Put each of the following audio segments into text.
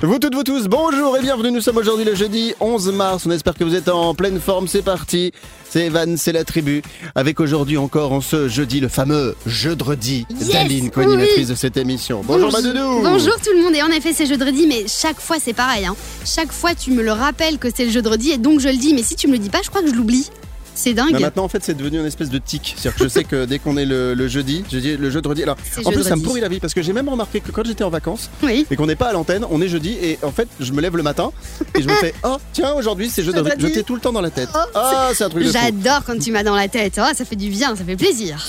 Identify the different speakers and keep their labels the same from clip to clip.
Speaker 1: Vous toutes, vous tous, bonjour et bienvenue. Nous sommes aujourd'hui le jeudi 11 mars. On espère que vous êtes en pleine forme. C'est parti. C'est Evan, c'est la tribu. Avec aujourd'hui encore en ce jeudi le fameux jeudi
Speaker 2: Yes,
Speaker 1: d'Aline, co-animatrice
Speaker 2: oui.
Speaker 1: de cette émission. Bonjour Madoudou.
Speaker 2: Bonjour tout le monde et en effet c'est jeudi mais chaque fois c'est pareil hein. Chaque fois tu me le rappelles que c'est le jeudi et donc je le dis mais si tu me le dis pas je crois que je l'oublie. C'est dingue.
Speaker 1: Bah, maintenant en fait c'est devenu une espèce de tic. C'est-à-dire que je sais que dès qu'on est le, le jeudi, je dis le jeudi. Alors en plus ça me pourrit la vie parce que j'ai même remarqué que quand j'étais en vacances
Speaker 2: Oui.
Speaker 1: et qu'on n'est pas à l'antenne, on est jeudi et en fait je me lève le matin et je me fais oh tiens aujourd'hui c'est jeudi. Je t'ai tout le temps dans la tête.
Speaker 2: Oh,
Speaker 1: Ah c'est un truc.
Speaker 2: J'adore quand tu m'as dans la tête. Oh, ça fait du bien, ça fait plaisir.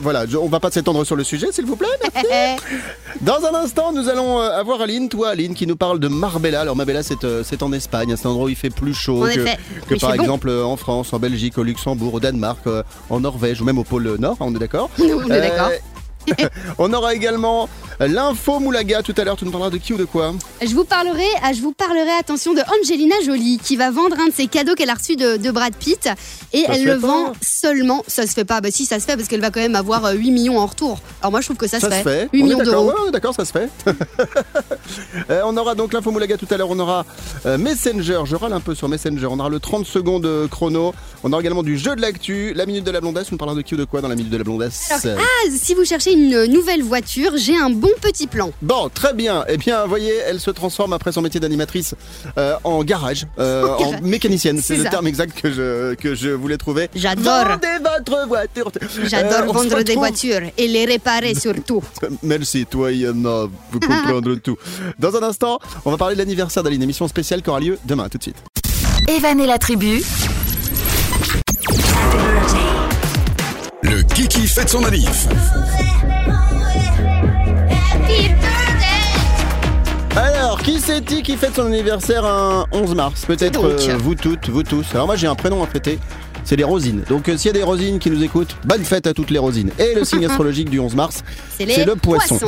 Speaker 1: Voilà, on va pas s'étendre sur le sujet, s'il vous plaît. merci. Dans un instant, nous allons euh, avoir Aline, toi Aline, qui nous parle de Marbella. Alors Marbella, c'est euh, c'est en Espagne, c'est un endroit où il fait plus chaud
Speaker 2: En
Speaker 1: que, par
Speaker 2: bon.
Speaker 1: exemple euh, en France, en Belgique, au Luxembourg, au Danemark, en Norvège ou même au pôle Nord. hein, On est d'accord
Speaker 2: On est d'accord.
Speaker 1: On aura également l'info Moulaga tout à l'heure. Tu nous parleras de qui ou de quoi
Speaker 2: Je vous parlerai, ah, je vous parlerai, attention, de Angelina Jolie qui va vendre un de ses cadeaux qu'elle a reçu de, de Brad Pitt et
Speaker 1: Ça
Speaker 2: elle le
Speaker 1: pas.
Speaker 2: vend seulement. Ça se fait pas, bah si ça se fait parce qu'elle va quand même avoir euh, 8 millions en retour. Alors moi je trouve que ça,
Speaker 1: Ça se fait.
Speaker 2: 8
Speaker 1: on
Speaker 2: millions d'euros.
Speaker 1: Ouais, d'accord, ça se fait. Euh, on aura donc l'info Moulaga tout à l'heure. On aura euh, Messenger. Je râle un peu sur Messenger. On aura le 30 secondes euh, chrono. On aura également du jeu de l'actu, la minute de la blondasse. On parlera de qui ou de quoi dans la minute de la blondasse
Speaker 2: Alors, ah, si vous cherchez une nouvelle voiture, j'ai un bon petit plan.
Speaker 1: Bon, très bien. Eh bien, vous voyez, elle se transforme après son métier d'animatrice euh, en garage, euh, en mécanicienne. C'est le
Speaker 2: ça.
Speaker 1: terme exact que je, que je voulais trouver.
Speaker 2: J'adore.
Speaker 1: Vendez votre voiture.
Speaker 2: J'adore
Speaker 1: Euh,
Speaker 2: vendre des
Speaker 1: retrouve-
Speaker 2: voitures et les réparer surtout.
Speaker 1: Merci, toi, Yana, vous comprendre tout. Dans un instant, on va parler de l'anniversaire d'Aline, émission spéciale qui aura lieu demain, tout de suite.
Speaker 3: Evan et la tribu,
Speaker 4: Le Kiki fête son manif.
Speaker 1: Qui c'est-il qui fête son anniversaire un 11 mars Peut-être euh, vous toutes, vous tous. Alors moi j'ai un prénom à fêter, c'est les Rosines. Donc euh, s'il y a des Rosines qui nous écoutent, bonne fête à toutes les Rosines. Et le signe astrologique du 11 mars,
Speaker 2: C'est
Speaker 1: c'est le poisson.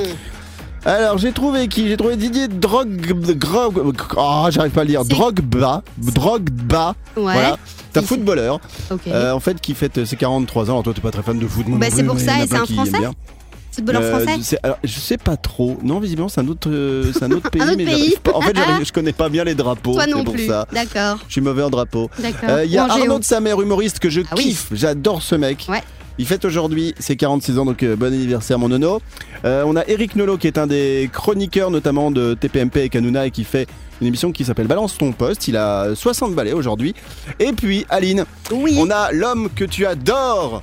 Speaker 1: Alors j'ai trouvé qui? J'ai trouvé Didier Drogba. Oh, j'arrive pas à le dire.
Speaker 2: C'est-
Speaker 1: Drogba. Drogba.
Speaker 2: Ouais.
Speaker 1: Voilà. C'est un footballeur euh, en fait qui fête ses 43 ans. Alors toi t'es pas très fan de foot. moi
Speaker 2: Bah,
Speaker 1: non
Speaker 2: c'est pour
Speaker 1: mais
Speaker 2: ça, et c'est un Français
Speaker 1: Euh,
Speaker 2: français
Speaker 1: c'est- alors, je sais pas trop. Non, visiblement, c'est un autre, euh, c'est un autre pays.
Speaker 2: autre
Speaker 1: mais
Speaker 2: pays.
Speaker 1: En fait, je connais pas bien les drapeaux.
Speaker 2: Toi non
Speaker 1: pour
Speaker 2: plus.
Speaker 1: ça.
Speaker 2: D'accord.
Speaker 1: Je suis mauvais en drapeau.
Speaker 2: D'accord.
Speaker 1: Euh, Il y a
Speaker 2: géo.
Speaker 1: Arnaud de sa mère, humoriste que je
Speaker 2: Ah oui.
Speaker 1: kiffe. J'adore ce mec.
Speaker 2: Ouais.
Speaker 1: Il fête aujourd'hui ses 46 ans, donc euh, bon anniversaire mon nono. Euh, on a Eric Nolot qui est un des chroniqueurs notamment de TPMP et Hanouna et qui fait une émission qui s'appelle Balance ton poste. Il a 60 balais aujourd'hui. Et puis Aline,
Speaker 2: Oui.
Speaker 1: on a l'homme que tu adores,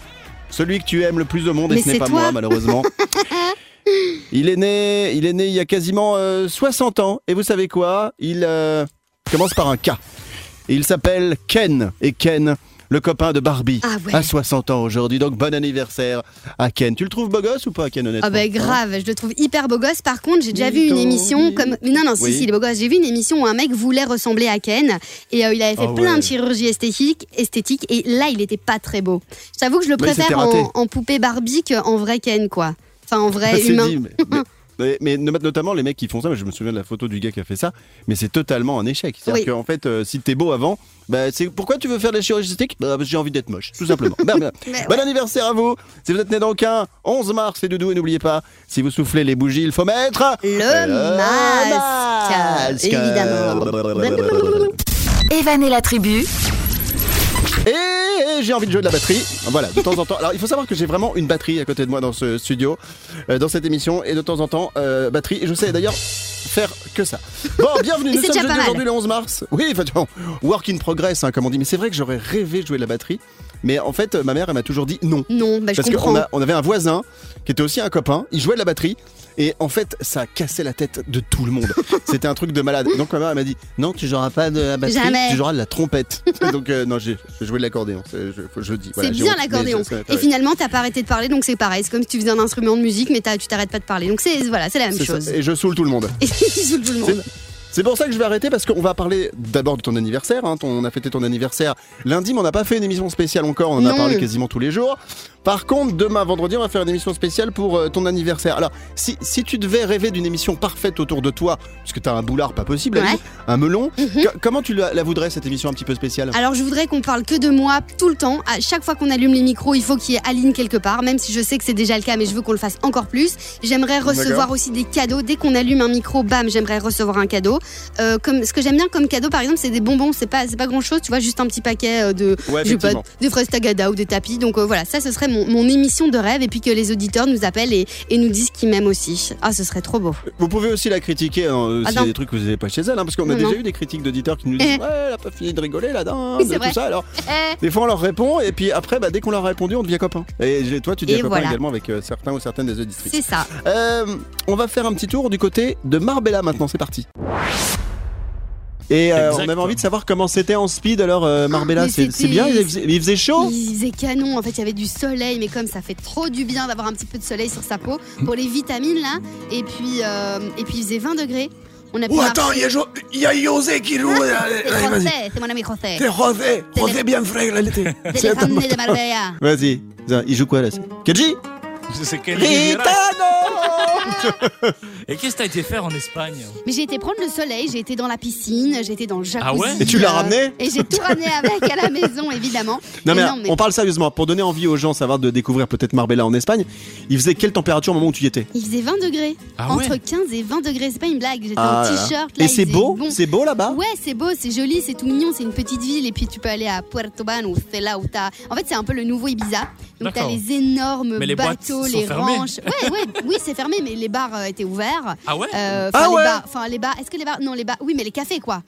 Speaker 1: celui que tu aimes le plus au monde et
Speaker 2: Mais
Speaker 1: ce n'est
Speaker 2: c'est
Speaker 1: pas
Speaker 2: toi.
Speaker 1: moi malheureusement. il est né, il est né il y a quasiment euh, 60 ans et vous savez quoi? Il euh, commence par un K. Il s'appelle Ken et Ken. Le copain de Barbie
Speaker 2: Ah ouais.
Speaker 1: à 60 ans aujourd'hui, donc bon anniversaire à Ken. Tu le trouves beau gosse ou pas Ken honnêtement
Speaker 2: Ah bah
Speaker 1: Hein
Speaker 2: grave, je le trouve hyper beau gosse. Par contre, j'ai déjà vu une émission comme non non si
Speaker 1: Oui.
Speaker 2: si il est beau gosse. J'ai vu une émission où un mec voulait ressembler à Ken et euh, il avait fait
Speaker 1: Ah
Speaker 2: plein
Speaker 1: ouais.
Speaker 2: de chirurgie esthétique esthétique et là il était pas très beau. J'avoue que je le préfère en, en poupée Barbie qu'en vrai Ken quoi. Enfin en vrai
Speaker 1: C'est
Speaker 2: humain.
Speaker 1: dit, mais, mais- mais- mais no- notamment les mecs qui font ça, mais je me souviens de la photo du gars qui a fait ça, mais c'est totalement un échec. C'est-à-dire
Speaker 2: Oui.
Speaker 1: qu'en fait, euh, si t'es beau avant, bah, c'est pourquoi tu veux faire de la chirurgie esthétique Bah, parce que j'ai envie d'être moche, tout simplement. Bah, bah. Bon anniversaire à vous Si vous êtes né donc un 11 mars, c'est doudou, et n'oubliez pas, si vous soufflez les bougies, il faut mettre...
Speaker 2: Le masque, évidemment.
Speaker 3: Evan et la tribu,
Speaker 1: Et j'ai envie de jouer de la batterie. Voilà, de temps en temps. Alors, il faut savoir que j'ai vraiment une batterie à côté de moi dans ce studio, euh, dans cette émission, et de temps en temps, euh, batterie. Et je sais d'ailleurs faire que ça. Bon, bienvenue. Nous sommes aujourd'hui le 11 mars. Oui, enfin, work in progress, hein, comme on dit. Mais c'est vrai que j'aurais rêvé de jouer de la batterie. Mais en fait, ma mère, elle m'a toujours dit non.
Speaker 2: Non, bah je
Speaker 1: Parce qu'on avait un voisin qui était aussi un copain, il jouait de la batterie. Et en fait, ça cassait la tête de tout le monde. C'était un truc de malade. Donc ma mère elle m'a dit non, tu joueras pas de la batterie,
Speaker 2: Jamais.
Speaker 1: tu joueras de la trompette. Donc euh, non, j'ai joué de l'accordéon. C'est- Je, dis. voilà,
Speaker 2: C'est bien l'accordéon. Et finalement, t'as pas arrêté de parler, donc c'est pareil. C'est comme si tu faisais un instrument de musique, mais tu t'arrêtes pas de parler. Donc c'est voilà, c'est la même
Speaker 1: ça.
Speaker 2: chose.
Speaker 1: Et je saoule tout le monde.
Speaker 2: Et tu saoules tout le monde.
Speaker 1: C'est pour ça que je vais arrêter parce qu'on va parler d'abord de ton anniversaire. Hein. Ton- on a fêté ton anniversaire lundi, mais on n'a pas fait une émission spéciale encore. On en a parlé quasiment tous les jours. Par contre, demain, vendredi, on va faire une émission spéciale pour euh, ton anniversaire. Alors, si, si tu devais rêver d'une émission parfaite autour de toi, puisque t'as un boulard pas possible,
Speaker 2: Ouais.
Speaker 1: Un melon,
Speaker 2: Mhm.
Speaker 1: co- comment tu la, la voudrais cette émission un petit peu spéciale?
Speaker 2: Alors je voudrais qu'on parle que de moi tout le temps. À chaque fois qu'on allume les micros, il faut qu'il y ait Aline quelque part, même si je sais que c'est déjà le cas, mais je veux qu'on le fasse encore plus. J'aimerais recevoir aussi des cadeaux. Dès qu'on allume un micro, bam, j'aimerais recevoir un cadeau. Euh, comme ce que j'aime bien comme cadeau, par exemple, c'est des bonbons. C'est pas, c'est pas grand chose, tu vois, juste un petit paquet euh, de,
Speaker 1: Ouais,
Speaker 2: je sais pas,
Speaker 1: effectivement.
Speaker 2: des fraises tagada ou des tapis. Donc euh, voilà, ça, ce serait mon, mon émission de rêve, et puis que les auditeurs nous appellent et, et nous disent qu'ils m'aiment aussi. Ah, ce serait trop beau.
Speaker 1: Vous pouvez aussi la critiquer hein,
Speaker 2: Ah
Speaker 1: s'il y a des trucs que vous n'avez pas chez elle, hein, parce qu'on a
Speaker 2: Non,
Speaker 1: déjà eu des critiques d'auditeurs qui nous disent
Speaker 2: Eh.
Speaker 1: Ouais, elle a pas fini de rigoler
Speaker 2: Oui, c'est
Speaker 1: tout ça. Alors,
Speaker 2: Eh,
Speaker 1: des fois on leur répond, et puis après, bah, dès qu'on leur a répondu, on devient copain. Et toi, tu deviens copain
Speaker 2: voilà.
Speaker 1: également avec euh, certains ou certaines des auditrices.
Speaker 2: c'est ça.
Speaker 1: On va faire un petit tour du côté de Marbella maintenant, c'est parti. Et euh, on avait envie de savoir comment c'était en speed alors euh, Marbella,
Speaker 2: Ah, mais
Speaker 1: c'est bien, il faisait, il faisait chaud
Speaker 2: Il faisait canon, en fait il y avait du soleil, mais comme ça fait trop du bien d'avoir un petit peu de soleil sur sa peau pour les vitamines là. Et puis, euh, et puis il faisait 20 degrés. On a pu
Speaker 5: Oh, attends, il y, a y José qui joue.
Speaker 2: C'est
Speaker 5: vas-y.
Speaker 2: José, c'est mon ami José.
Speaker 5: C'est José. José bien frais, l'été.
Speaker 2: C'est de Marbella.
Speaker 1: Vas-y, il joue quoi là c'est- Kenji?
Speaker 6: C'est quel
Speaker 1: Ritano
Speaker 6: Et qu'est-ce que t'as été faire en Espagne
Speaker 2: Mais j'ai été prendre le soleil, j'ai été dans la piscine, j'ai été dans le jacuzzi.
Speaker 6: Ah ouais
Speaker 1: Et tu l'as
Speaker 2: euh,
Speaker 1: ramené
Speaker 2: Et j'ai tout ramené avec à la maison, évidemment.
Speaker 1: Non mais, on parle sérieusement, pour donner envie aux gens savoir de découvrir peut-être Marbella en Espagne, il faisait quelle température au moment où tu y étais
Speaker 2: Il faisait 20 degrés.
Speaker 6: Ah ouais
Speaker 2: Entre 15 et 20 degrés, c'est pas une blague. J'étais
Speaker 1: Ah
Speaker 2: en t-shirt.
Speaker 1: Et c'est beau
Speaker 2: bon.
Speaker 1: C'est beau là-bas
Speaker 2: Ouais, c'est beau, c'est joli, c'est tout mignon, c'est une petite ville et puis tu peux aller à Puerto Banús, c'est là où t'as. En fait, c'est un peu le nouveau Ibiza. Donc t'as
Speaker 6: D'accord.
Speaker 2: les énormes
Speaker 6: Mais les boîtes
Speaker 2: bateaux, les ranches. Ouais, ouais, oui, c'est fermé, mais les bars euh, étaient ouverts.
Speaker 6: Ah ouais
Speaker 2: Euh,
Speaker 1: Ah
Speaker 2: les
Speaker 1: ouais
Speaker 2: bars, enfin les bars. Est-ce que les bars Non, les bars. Oui, mais les cafés quoi.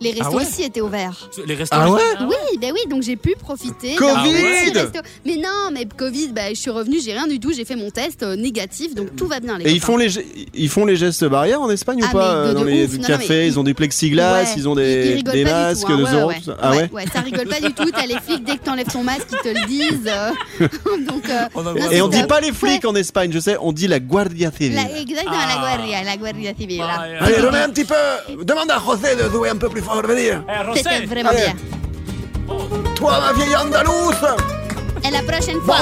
Speaker 2: Les restos
Speaker 6: Ah ouais
Speaker 2: aussi étaient ouverts.
Speaker 6: Les restaurants
Speaker 1: Ah ouais
Speaker 2: Oui, ben oui, donc j'ai pu profiter.
Speaker 1: Covid Ah
Speaker 2: resto. Mais non, mais Covid, ben, je suis revenue, j'ai rien du tout, j'ai fait mon test euh, négatif, donc tout va bien les
Speaker 1: Et ils font les ils font les gestes barrières en Espagne ou
Speaker 2: Ah,
Speaker 1: pas
Speaker 2: de-
Speaker 1: euh, dans
Speaker 2: de
Speaker 1: les
Speaker 2: ouf. Non, non,
Speaker 1: cafés Ils ont des plexiglas,
Speaker 2: Ouais,
Speaker 1: ils ont
Speaker 2: ils
Speaker 1: des, des masques
Speaker 2: tout, hein.
Speaker 1: de
Speaker 2: Ouais,
Speaker 1: Zorro,
Speaker 2: ouais,
Speaker 1: tout ça.
Speaker 2: ouais.
Speaker 1: Ah ouais,
Speaker 2: Ouais, ça rigole pas du tout. T'as les flics dès que t'enlèves ton masque, ils te le disent. euh, Donc, euh,
Speaker 6: On a-
Speaker 2: non,
Speaker 1: Et on dit pas les flics en Espagne, je sais, on dit la Guardia Civil.
Speaker 2: La- exactement,
Speaker 6: Ah.
Speaker 2: la guardia, la.
Speaker 6: Ah, euh,
Speaker 5: Allez, remets un petit peu. Demande à José de jouer un peu plus fort, venir.
Speaker 6: Eh,
Speaker 2: C'était vraiment
Speaker 5: Allez.
Speaker 2: bien.
Speaker 5: Toi, ma vieille andalouse.
Speaker 2: Et la prochaine fois,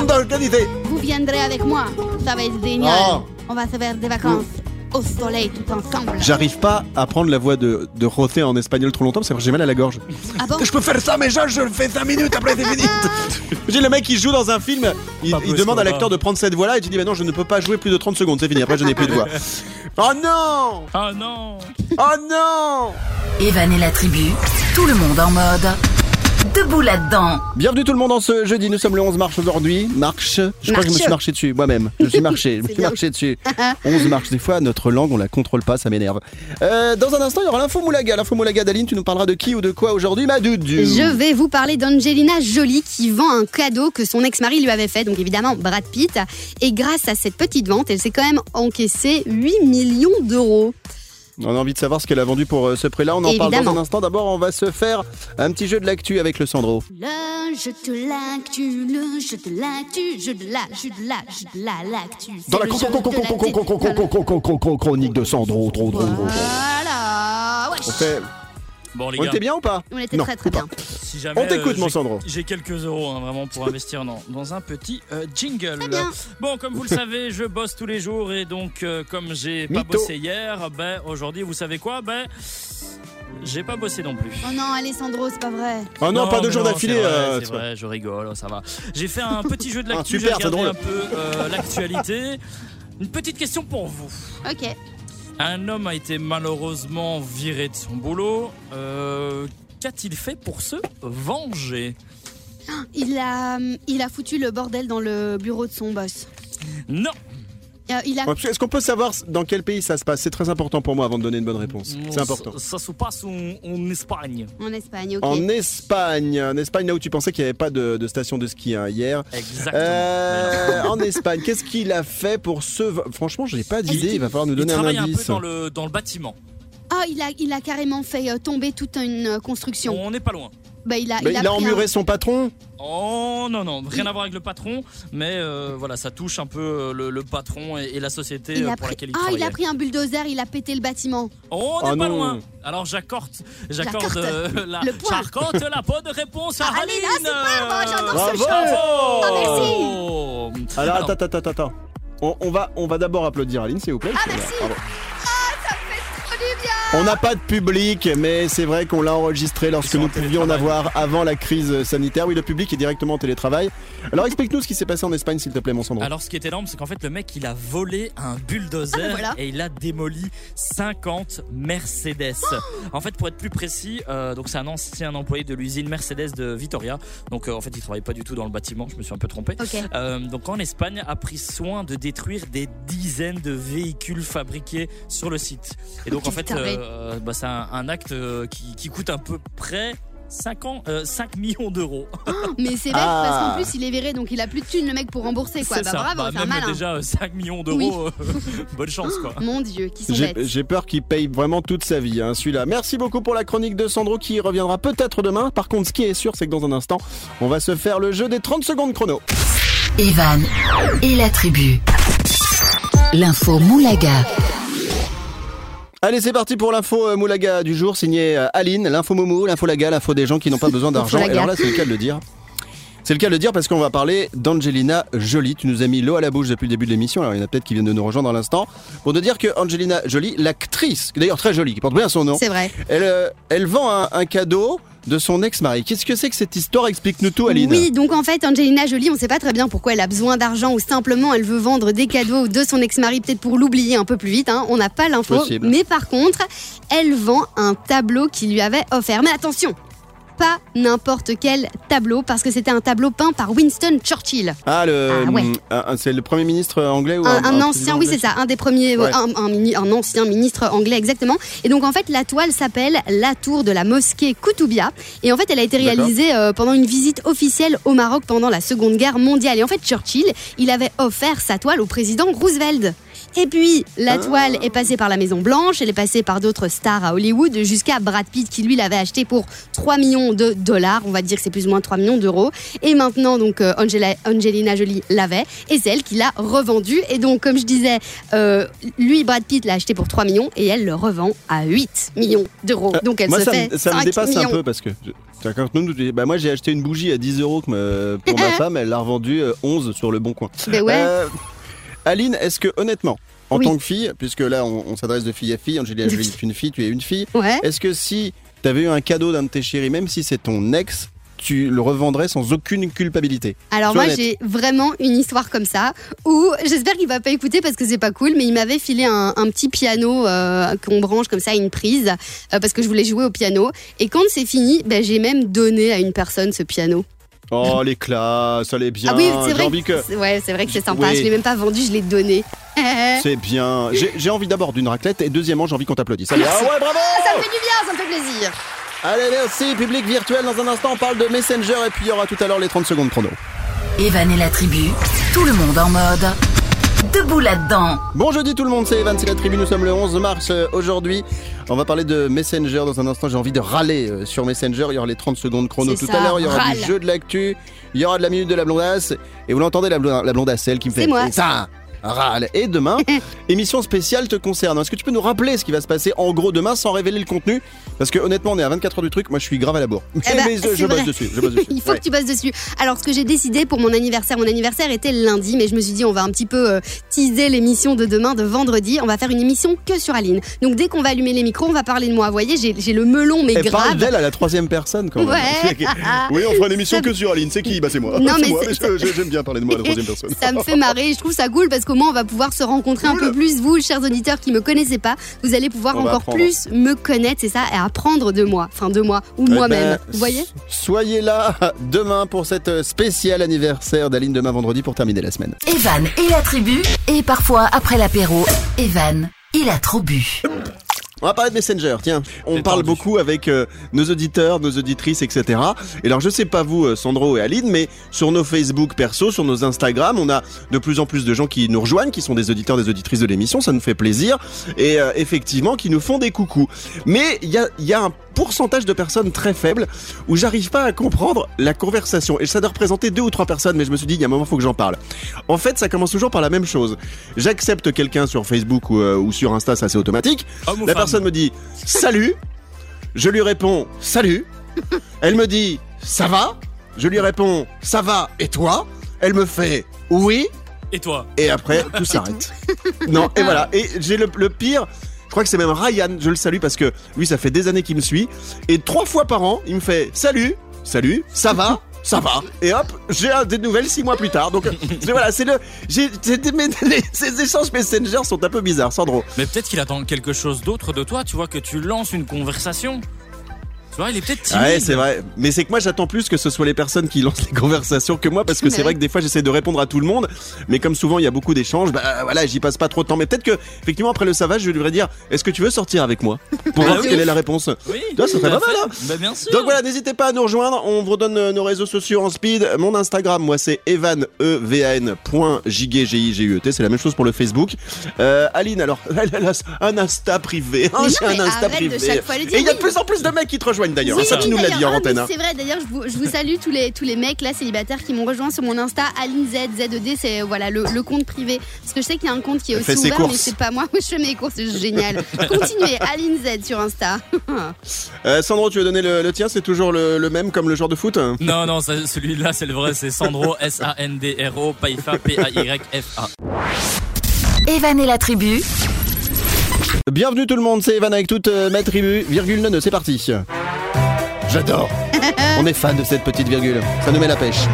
Speaker 2: vous viendrez avec moi. Ça va être génial.
Speaker 1: Oh.
Speaker 2: On va se faire des vacances au soleil tout ensemble.
Speaker 1: J'arrive pas à prendre la voix de, de José en espagnol trop longtemps parce que j'ai mal à la gorge.
Speaker 2: Ah bon
Speaker 5: Je peux faire ça, mais genre, je le fais 5 minutes après, c'est fini.
Speaker 1: J'ai le mec qui joue dans un film, il, demande à
Speaker 6: Escobar.
Speaker 1: l'acteur de prendre cette voix-là et tu dis, mais non, je ne peux pas jouer plus de 30 secondes, c'est fini, après je n'ai plus de voix. Oh non
Speaker 6: Ah non
Speaker 1: Oh non
Speaker 3: Evan et la tribu, tout le monde en mode debout là-dedans.
Speaker 1: Bienvenue tout le monde en ce jeudi, nous sommes le 11 mars aujourd'hui. Marche, je crois que je me suis marché dessus, moi-même. Je suis marché, je me suis marché dessus. 11 marche, des fois notre langue on la contrôle pas, ça m'énerve. Euh, dans un instant il y aura l'info Moulaga. L'info Moulaga d'Aline, tu nous parleras de qui ou de quoi aujourd'hui, ma doudou
Speaker 2: Je vais vous parler d'Angelina Jolie qui vend un cadeau que son ex-mari lui avait fait, donc évidemment Brad Pitt. Et grâce à cette petite vente, elle s'est quand même encaissé 8 millions d'euros.
Speaker 1: On a envie de savoir ce qu'elle a vendu pour euh, ce prix-là, on en parle dans un instant. D'abord on va se faire un petit jeu de l'actu avec le Sandro.
Speaker 2: Le jeu de l'actu, le jeu de l'actu, jeu de la, jeu de la, jeu de la, l'actu. C'est
Speaker 1: Dans la
Speaker 2: le jeu de l'actu.
Speaker 1: chronique de Sandro, trop trop
Speaker 2: Voilà.
Speaker 1: On fait.
Speaker 6: Bon les
Speaker 1: On
Speaker 6: gars,
Speaker 1: était bien ou pas
Speaker 2: On était
Speaker 1: Non,
Speaker 2: très très
Speaker 1: ou pas.
Speaker 2: bien.
Speaker 6: Si jamais
Speaker 1: On t'écoute,
Speaker 6: euh,
Speaker 1: mon
Speaker 6: j'ai-
Speaker 1: Sandro.
Speaker 6: J'ai quelques euros hein, vraiment pour investir dans, dans un petit euh, jingle. Bon, comme vous le savez, je bosse tous les jours et donc euh, comme j'ai pas bossé hier, ben aujourd'hui, vous savez quoi? Ben j'ai pas bossé non plus.
Speaker 2: Oh non, Alessandro, c'est pas vrai.
Speaker 1: Oh non, pas deux jours d'affilée.
Speaker 6: C'est vrai,
Speaker 1: euh,
Speaker 6: je rigole, ça va. J'ai fait un petit jeu de
Speaker 1: Ah,
Speaker 6: l'actu,
Speaker 1: super,
Speaker 6: j'ai
Speaker 1: c'est
Speaker 6: regardé
Speaker 1: drôle.
Speaker 6: un peu euh, l'actualité. Une petite question pour vous.
Speaker 2: Ok.
Speaker 6: Un homme a été malheureusement viré de son boulot. Euh, Qu'a-t-il fait pour se venger
Speaker 2: Il a, il a foutu le bordel dans le bureau de son boss.
Speaker 6: Non
Speaker 2: Euh, Il a
Speaker 1: Est-ce qu'on peut savoir dans quel pays ça se passe? C'est très important pour moi avant de donner une bonne réponse. C'est important.
Speaker 6: Ça, ça se passe en, en Espagne.
Speaker 2: en Espagne, ok.
Speaker 1: En Espagne, en Espagne là où tu pensais qu'il n'y avait pas de, de station de ski hein, hier.
Speaker 6: Exactement.
Speaker 1: Euh, en Espagne, qu'est-ce qu'il a fait pour ce... Franchement, j'ai pas d'idée, il va falloir nous
Speaker 6: Il
Speaker 1: donner un
Speaker 6: travaille un peu
Speaker 1: indice.
Speaker 6: dans le, dans le bâtiment.
Speaker 2: Ah, il a, il a carrément fait euh, tomber toute une euh, construction.
Speaker 6: On n'est pas loin.
Speaker 2: Bah, il a,
Speaker 1: Bah,
Speaker 2: il a
Speaker 1: il a
Speaker 2: pris un-
Speaker 1: emmuré son patron
Speaker 6: Oh non, non, rien à voir avec le patron, mais euh, voilà, ça touche un peu le, le patron et, et la société
Speaker 2: il a
Speaker 6: pour
Speaker 2: pris-
Speaker 6: laquelle il
Speaker 2: Ah,
Speaker 6: travaillait.
Speaker 2: il a pris un bulldozer, il a pété le bâtiment.
Speaker 6: Oh, on
Speaker 1: Ah
Speaker 6: n'est pas
Speaker 1: non.
Speaker 6: loin. Alors j'accorde, j'accorde euh, la, bonne réponse à
Speaker 2: Ah,
Speaker 6: Aline.
Speaker 2: Ah, super, bah, j'adore
Speaker 1: ce
Speaker 6: Bravo.
Speaker 2: jeu.
Speaker 6: Bravo.
Speaker 2: Ah,
Speaker 1: Alors,
Speaker 6: Alors,
Speaker 1: attends, attends, attends, attends. On, on va, on va d'abord applaudir Aline, s'il vous plaît.
Speaker 2: Ah, merci.
Speaker 1: Pardon. On n'a pas de public, mais c'est vrai qu'on l'a enregistré lorsque nous
Speaker 6: en
Speaker 1: pouvions en avoir avant la crise sanitaire. Oui, le public est directement en télétravail. Alors explique-nous ce qui s'est passé en Espagne, s'il te plaît, mon Sandro.
Speaker 6: Alors ce qui est énorme, c'est qu'en fait le mec il a volé un bulldozer
Speaker 2: Ah, voilà.
Speaker 6: et il a démoli 50 Mercedes. en fait pour être plus précis, euh, donc c'est un ancien employé de l'usine Mercedes de Vitoria. Donc euh, en fait il travaille pas du tout dans le bâtiment, je me suis un peu trompé. Euh, donc en Espagne a pris soin de détruire des dizaines de véhicules fabriqués sur le site. Et donc en fait. Euh, bah, c'est un, un acte euh, qui, qui coûte à peu près 5, ans, euh, 5 millions d'euros.
Speaker 2: Mais c'est bête
Speaker 1: Ah.
Speaker 2: parce qu'en plus il est viré donc il a plus de thunes le mec pour rembourser quoi.
Speaker 6: C'est
Speaker 2: Bah
Speaker 6: ça.
Speaker 2: bravo,
Speaker 6: Bah, même
Speaker 2: malin.
Speaker 6: déjà euh, 5 millions d'euros, euh, bonne chance quoi.
Speaker 2: Mon dieu, qui sont
Speaker 1: J'ai
Speaker 2: bêtes.
Speaker 1: j'ai peur qu'il paye vraiment toute sa vie, hein, celui-là. Merci beaucoup pour la chronique de Sandro qui reviendra peut-être demain. Par contre, ce qui est sûr, c'est que dans un instant, on va se faire le jeu des 30 secondes chrono.
Speaker 3: Evan et la tribu. L'info Moulaga.
Speaker 1: Allez, c'est parti pour l'info euh, Moulaga du jour, signé euh, Aline, l'info Moumou, l'info Laga, l'info des gens qui n'ont pas besoin d'argent. Alors là, c'est le cas de le dire. C'est le cas de le dire parce qu'on va parler d'Angelina Jolie. Tu nous as mis l'eau à la bouche depuis le début de l'émission. Alors il y en a peut-être qui viennent de nous rejoindre dans l'instant. Pour te dire que Angelina Jolie, l'actrice, d'ailleurs très jolie, qui porte bien son nom,
Speaker 2: C'est vrai.
Speaker 1: elle, euh, elle vend un, un cadeau de son ex-mari. Qu'est-ce que c'est que cette histoire? Explique-nous tout, Aline.
Speaker 2: Oui, donc en fait, Angelina Jolie, on sait pas très bien pourquoi elle a besoin d'argent ou simplement elle veut vendre des cadeaux de son ex-mari, peut-être pour l'oublier un peu plus vite. Hein. On n'a pas l'info. Mais par contre, elle vend un tableau qu'il lui avait offert. Mais attention, pas n'importe quel tableau parce que c'était un tableau peint par Winston Churchill.
Speaker 1: Ah, le,
Speaker 2: Ah, ouais.
Speaker 1: un- un- c'est le premier ministre anglais ou
Speaker 2: un, un
Speaker 1: président
Speaker 2: ancien, oui c'est ça, un des premiers,
Speaker 1: Ouais.
Speaker 2: un, un un ancien ministre anglais exactement. Et donc en fait la toile s'appelle la tour de la mosquée Koutoubia. Et en fait elle a été réalisée euh, pendant une visite officielle au Maroc pendant la Seconde Guerre mondiale. Et en fait Churchill, il avait offert sa toile au président Roosevelt. Et puis, la
Speaker 1: Ah.
Speaker 2: toile est passée par la Maison Blanche, elle est passée par d'autres stars à Hollywood, jusqu'à Brad Pitt qui lui l'avait acheté pour 3 millions de dollars, on va dire que c'est plus ou moins 3 millions d'euros. Et maintenant, donc, euh, Angela- Angelina Jolie l'avait, et c'est elle qui l'a revendu. Et donc, comme je disais, euh, lui, Brad Pitt l'a acheté pour 3 millions, et elle le revend à 8 millions d'euros.
Speaker 1: Euh,
Speaker 2: Donc, elle
Speaker 1: moi,
Speaker 2: se
Speaker 1: ça,
Speaker 2: fait
Speaker 1: me, ça me
Speaker 2: 5
Speaker 1: dépasse
Speaker 2: millions.
Speaker 1: un peu parce que. je- bah, moi j'ai acheté une bougie à 10 euros pour ma femme, elle l'a revendue euh, 11 sur le bon coin.
Speaker 2: Ben ouais.
Speaker 1: Euh, Aline, est-ce que honnêtement, en
Speaker 2: Oui.
Speaker 1: tant que fille, puisque là on, on s'adresse de fille à fille,
Speaker 2: De
Speaker 1: Jolie est une fille, tu es une fille,
Speaker 2: Ouais.
Speaker 1: est-ce que si tu avais eu un cadeau d'un de tes chéris, même si c'est ton ex, tu le revendrais sans aucune culpabilité?
Speaker 2: Alors
Speaker 1: Sois
Speaker 2: moi j'ai vraiment une histoire comme ça où j'espère qu'il va pas écouter parce que c'est pas cool mais il m'avait filé un, un petit piano euh, qu'on branche comme ça à une prise euh, parce que je voulais jouer au piano et quand c'est fini ben, j'ai même donné à une personne ce piano.
Speaker 1: Oh les classes, ça allait bien.
Speaker 2: ah oui c'est
Speaker 1: J'ai
Speaker 2: vrai.
Speaker 1: envie que.
Speaker 2: c'est- Ouais c'est vrai que c'est sympa.
Speaker 1: Oui.
Speaker 2: Je l'ai même pas vendu je l'ai donné. ça
Speaker 1: C'est bien. J'ai envie d'abord d'une raclette et deuxièmement j'ai envie qu'on t'applaudisse. Allez, ah ouais, bravo
Speaker 2: me fait du bien ça me fait plaisir.
Speaker 1: Allez, merci, public virtuel. Dans un instant, on parle de Messenger et puis il y aura tout à l'heure les 30 secondes chrono.
Speaker 3: Evan et la tribu, tout le monde en mode. Debout là-dedans.
Speaker 1: Bon jeudi tout le monde, c'est Evan, c'est la tribu, nous sommes le 11 mars euh, aujourd'hui. On va parler de Messenger dans un instant, j'ai envie de râler euh, sur Messenger, il y aura les 30 secondes chrono
Speaker 2: C'est
Speaker 1: tout
Speaker 2: ça,
Speaker 1: à l'heure, il y aura
Speaker 2: râle.
Speaker 1: du jeu de l'actu, il y aura de la minute de la blondasse, et vous l'entendez la, blondasse, la blondasse, celle qui me
Speaker 2: C'est
Speaker 1: fait
Speaker 2: moi.
Speaker 1: Râle. Et demain, émission spéciale te concerne. Est-ce que tu peux nous rappeler ce qui va se passer en gros demain sans révéler le contenu? Parce que honnêtement, on est à 24 heures du truc, moi je suis grave à la bourre.
Speaker 2: Eh ben,
Speaker 1: Mais je, bosse dessus, je bosse dessus.
Speaker 2: Il faut
Speaker 1: Ouais.
Speaker 2: que tu bosses dessus. Alors, ce que j'ai décidé pour mon anniversaire, mon anniversaire était lundi, mais je me suis dit, on va un petit peu euh, teaser l'émission de demain, de vendredi. On va faire une émission que sur Aline. Donc, dès qu'on va allumer les micros, on va parler de moi. Vous voyez, j'ai le melon, mais
Speaker 1: Elle parle
Speaker 2: grave.
Speaker 1: d'elle à la troisième personne quand même.
Speaker 2: Ouais.
Speaker 1: oui, on fera une émission que sur Aline. C'est qui? Bah c'est moi.
Speaker 2: Non, mais
Speaker 1: j'aime bien parler de moi à la troisième personne.
Speaker 2: Ça me fait marrer, je trouve ça cool parce qu'au on va pouvoir se rencontrer un peu plus, vous, chers auditeurs qui me connaissez pas, vous allez pouvoir
Speaker 1: On
Speaker 2: encore plus me connaître, c'est ça, et apprendre de moi, enfin de moi ou
Speaker 1: Eh
Speaker 2: moi-même.
Speaker 1: ben,
Speaker 2: Vous voyez
Speaker 1: Soyez là demain pour cette spéciale anniversaire d'Aline demain vendredi pour terminer la semaine.
Speaker 3: Evan et la tribu, et parfois après l'apéro, Evan, il a trop bu.
Speaker 1: On va parler de Messenger, tiens. On parle
Speaker 6: tendu.
Speaker 1: beaucoup avec euh, nos auditeurs, nos auditrices, etc. Et alors je sais pas vous, euh, Sandro et Aline, mais sur nos Facebook perso, sur nos Instagram, on a de plus en plus de gens qui nous rejoignent, qui sont des auditeurs, des auditrices de l'émission, ça nous fait plaisir. Et euh, effectivement, qui nous font des coucous. Mais il y a, il y a un pourcentage de personnes très faible où j'arrive pas à comprendre la conversation. Et ça doit représenter deux ou trois personnes, mais je me suis dit, il y a un moment, faut que j'en parle. En fait, ça commence toujours par la même chose. J'accepte quelqu'un sur Facebook ou, euh, ou sur Insta, ça c'est automatique.
Speaker 6: Homme ou
Speaker 1: La
Speaker 6: femme
Speaker 1: personne me dit salut. Je lui réponds salut. Elle me dit ça va. Je lui réponds ça va et toi? Elle me fait oui.
Speaker 6: Et toi?
Speaker 1: Et après, tout s'arrête. Non, et voilà. Et j'ai le, le pire. Je crois que c'est même Ryan, je le salue parce que lui, ça fait des années qu'il me suit. Et trois fois par an, il me fait Salut, salut, ça va ça va. Et hop, j'ai des nouvelles six mois plus tard. Donc voilà, c'est le. j'ai- c'est des- mais les- ces échanges Messenger sont un peu bizarres, Sandro.
Speaker 6: Mais peut-être qu'il attend quelque chose d'autre de toi, tu vois, que tu lances une conversation. Tu vois, il est peut-être timide.
Speaker 1: Ouais, c'est vrai. Mais c'est que moi, j'attends plus que ce soit les personnes qui lancent les conversations que moi, parce que c'est vrai que des fois, j'essaie de répondre à tout le monde. Mais comme souvent, il y a beaucoup d'échanges, bah voilà, j'y passe pas trop de temps. Mais peut-être que, effectivement, après le savage, je devrais dire Est-ce que tu veux sortir avec moi? Pour
Speaker 6: Ah
Speaker 1: voir
Speaker 6: oui.
Speaker 1: quelle est la réponse.
Speaker 6: Oui,
Speaker 1: Toi, ça serait
Speaker 6: à
Speaker 1: pas mal, hein.
Speaker 6: Bah, bien sûr.
Speaker 1: Donc voilà, n'hésitez pas à nous rejoindre. On vous donne euh, nos réseaux sociaux en speed. Mon Instagram, moi, c'est evan, e v a n point J-G, G-I-G-U-E-T. C'est la même chose pour le Facebook. Euh, Aline, alors, elle a un Insta privé. hein, J'ai un Insta privé. Et il y a de plus en plus de mecs qui te rejoignent d'ailleurs.
Speaker 2: Oui,
Speaker 1: ça, tu nous l'as dit en.
Speaker 2: Ah,
Speaker 1: antenne. hein.
Speaker 2: C'est vrai, d'ailleurs, je vous, je vous salue tous les, tous les mecs là célibataires qui m'ont rejoint sur mon Insta, Aline Z, ZED, c'est voilà, le, le compte privé. Parce que je sais qu'il y a un compte qui est aussi
Speaker 1: ses
Speaker 2: ouvert, mais c'est pas moi. Je fais mes courses, c'est génial. Continuez, Aline Z sur Insta.
Speaker 1: Euh, Sandro, tu veux donner le, le tien? C'est toujours le, le même comme le genre de foot? Hein
Speaker 6: Non, non, celui-là, c'est le vrai, c'est Sandro, S-A-N-D-R-O, Paifa, P-A-Y-F-A.
Speaker 3: Evan et la tribu,
Speaker 1: Bienvenue tout le monde, c'est Evan avec toute euh, ma tribu. Virgule neuneu, c'est parti. J'adore. On est fan de cette petite virgule. Ça nous met la pêche.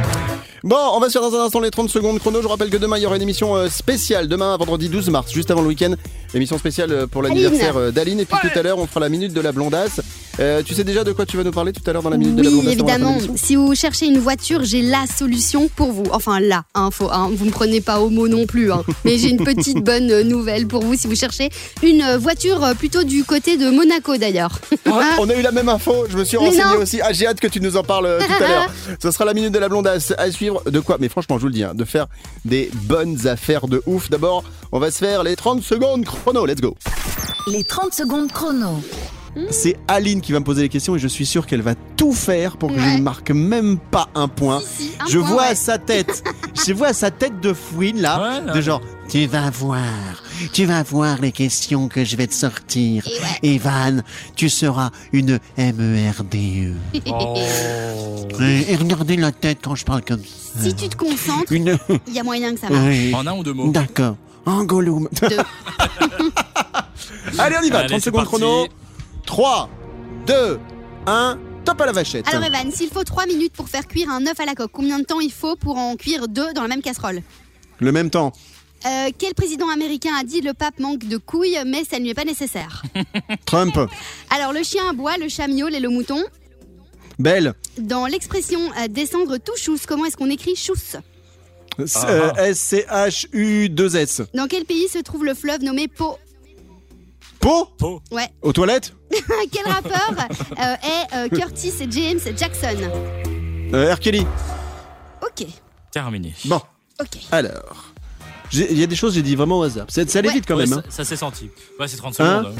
Speaker 1: Bon, on va se faire dans un instant les 30 secondes chrono. Je rappelle que demain, il y aura une émission euh, spéciale. Demain, vendredi 12 mars, juste avant le week-end. Émission spéciale euh, pour l'anniversaire euh, d'Aline. Et puis tout à l'heure, on fera la minute de la blondasse. Euh, tu sais déjà de quoi tu vas nous parler tout à l'heure dans la minute de la
Speaker 2: Oui,
Speaker 1: blondasse la
Speaker 2: évidemment. Si vous cherchez une voiture, j'ai la solution pour vous. Enfin, là, hein, faut, hein, vous me prenez pas au mot non plus. hein. Mais j'ai une petite bonne nouvelle pour vous si vous cherchez une voiture plutôt du côté de Monaco d'ailleurs.
Speaker 1: On a eu la même info, je me suis renseigné aussi. Ah, j'ai hâte que tu nous en parles tout à l'heure. Ce sera la minute de la blondasse à suivre. De quoi Mais franchement, je vous le dis, hein, de faire des bonnes affaires de ouf. D'abord, on va se faire les 30 secondes chrono. Let's go.
Speaker 3: les 30 secondes chrono.
Speaker 1: C'est Aline qui va me poser les questions et je suis sûr qu'elle va tout faire pour que je ne marque même pas un point.
Speaker 2: Si, si, un
Speaker 1: je
Speaker 2: point,
Speaker 1: vois
Speaker 2: ouais.
Speaker 1: sa tête. je vois sa tête de fouine là,
Speaker 6: Ouais,
Speaker 1: de genre.
Speaker 7: Tu vas voir, tu vas voir les questions que je vais te sortir.
Speaker 2: Et
Speaker 7: Evan, tu seras une M-E-R-D-E.
Speaker 6: Oh.
Speaker 7: Et, et regardez la tête quand je parle comme ça.
Speaker 2: Si tu te concentres,
Speaker 7: Une...
Speaker 2: il y a moyen que ça marche.
Speaker 7: Oui.
Speaker 6: En un ou deux mots
Speaker 7: D'accord. En Gollum.
Speaker 2: Deux.
Speaker 1: Allez, on y va.
Speaker 6: Allez,
Speaker 1: 30
Speaker 6: c'est
Speaker 1: secondes
Speaker 6: parti.
Speaker 1: chrono. 3, 2, 1. Top à la vachette.
Speaker 2: Alors Evan, s'il faut 3 minutes pour faire cuire un œuf à la coque, combien de temps il faut pour en cuire deux dans la même casserole?
Speaker 1: Le même temps.
Speaker 2: Euh, Quel président américain a dit le pape manque de couilles, mais ça ne lui est pas nécessaire
Speaker 1: Trump.
Speaker 2: Alors le chien aboie, le chat miaule et le mouton.
Speaker 1: Belle.
Speaker 2: Dans l'expression euh, descendre tout chousse, comment est-ce qu'on écrit chousse
Speaker 1: S-
Speaker 6: Ah.
Speaker 1: euh, S-C-H-U-2-S.
Speaker 2: Dans quel pays se trouve le fleuve nommé Po
Speaker 1: Po
Speaker 6: Po.
Speaker 2: Ouais.
Speaker 1: Aux toilettes
Speaker 2: Quel rappeur euh, est euh, Curtis James Jackson
Speaker 1: euh, R. Kelly.
Speaker 2: Ok,
Speaker 6: Terminé.
Speaker 1: Bon,
Speaker 2: ok.
Speaker 1: alors. Il y a des choses, j'ai dit vraiment au hasard. Ça, ça allait
Speaker 2: Ouais.
Speaker 1: vite quand
Speaker 6: Ouais,
Speaker 1: même. hein.
Speaker 6: ça, ça s'est senti. Ouais, c'est 30
Speaker 1: Hein
Speaker 6: secondes.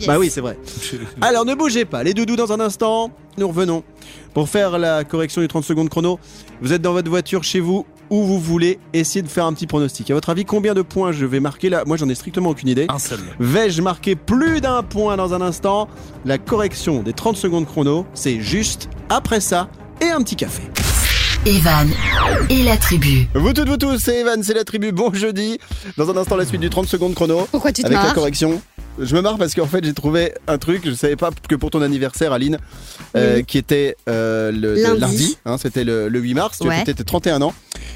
Speaker 2: Yes.
Speaker 1: Bah oui, c'est vrai. Alors ne bougez pas, les doudous dans un instant, nous revenons pour faire la correction du 30 secondes chrono. Vous êtes dans votre voiture chez vous, où vous voulez, essayez de faire un petit pronostic. À votre avis, combien de points je vais marquer là? Moi j'en ai strictement aucune idée.
Speaker 6: Un seul.
Speaker 1: Vais-je marquer plus d'un point dans un instant? La correction des 30 secondes chrono, c'est juste après ça et un petit café.
Speaker 3: Evan et la tribu.
Speaker 1: Vous toutes, vous tous, c'est Evan, c'est la tribu, bon jeudi. Dans un instant, la suite du 30 secondes chrono.
Speaker 2: Pourquoi tu te
Speaker 1: avec la correction. Je me marre parce qu'en fait j'ai trouvé un truc, je savais pas que pour ton anniversaire Aline, euh,
Speaker 2: Oui.
Speaker 1: qui était euh, le,
Speaker 2: Lundi.
Speaker 1: lundi, hein, c'était le, le 8 mars, tu
Speaker 2: Ouais.
Speaker 1: étais 31 ans.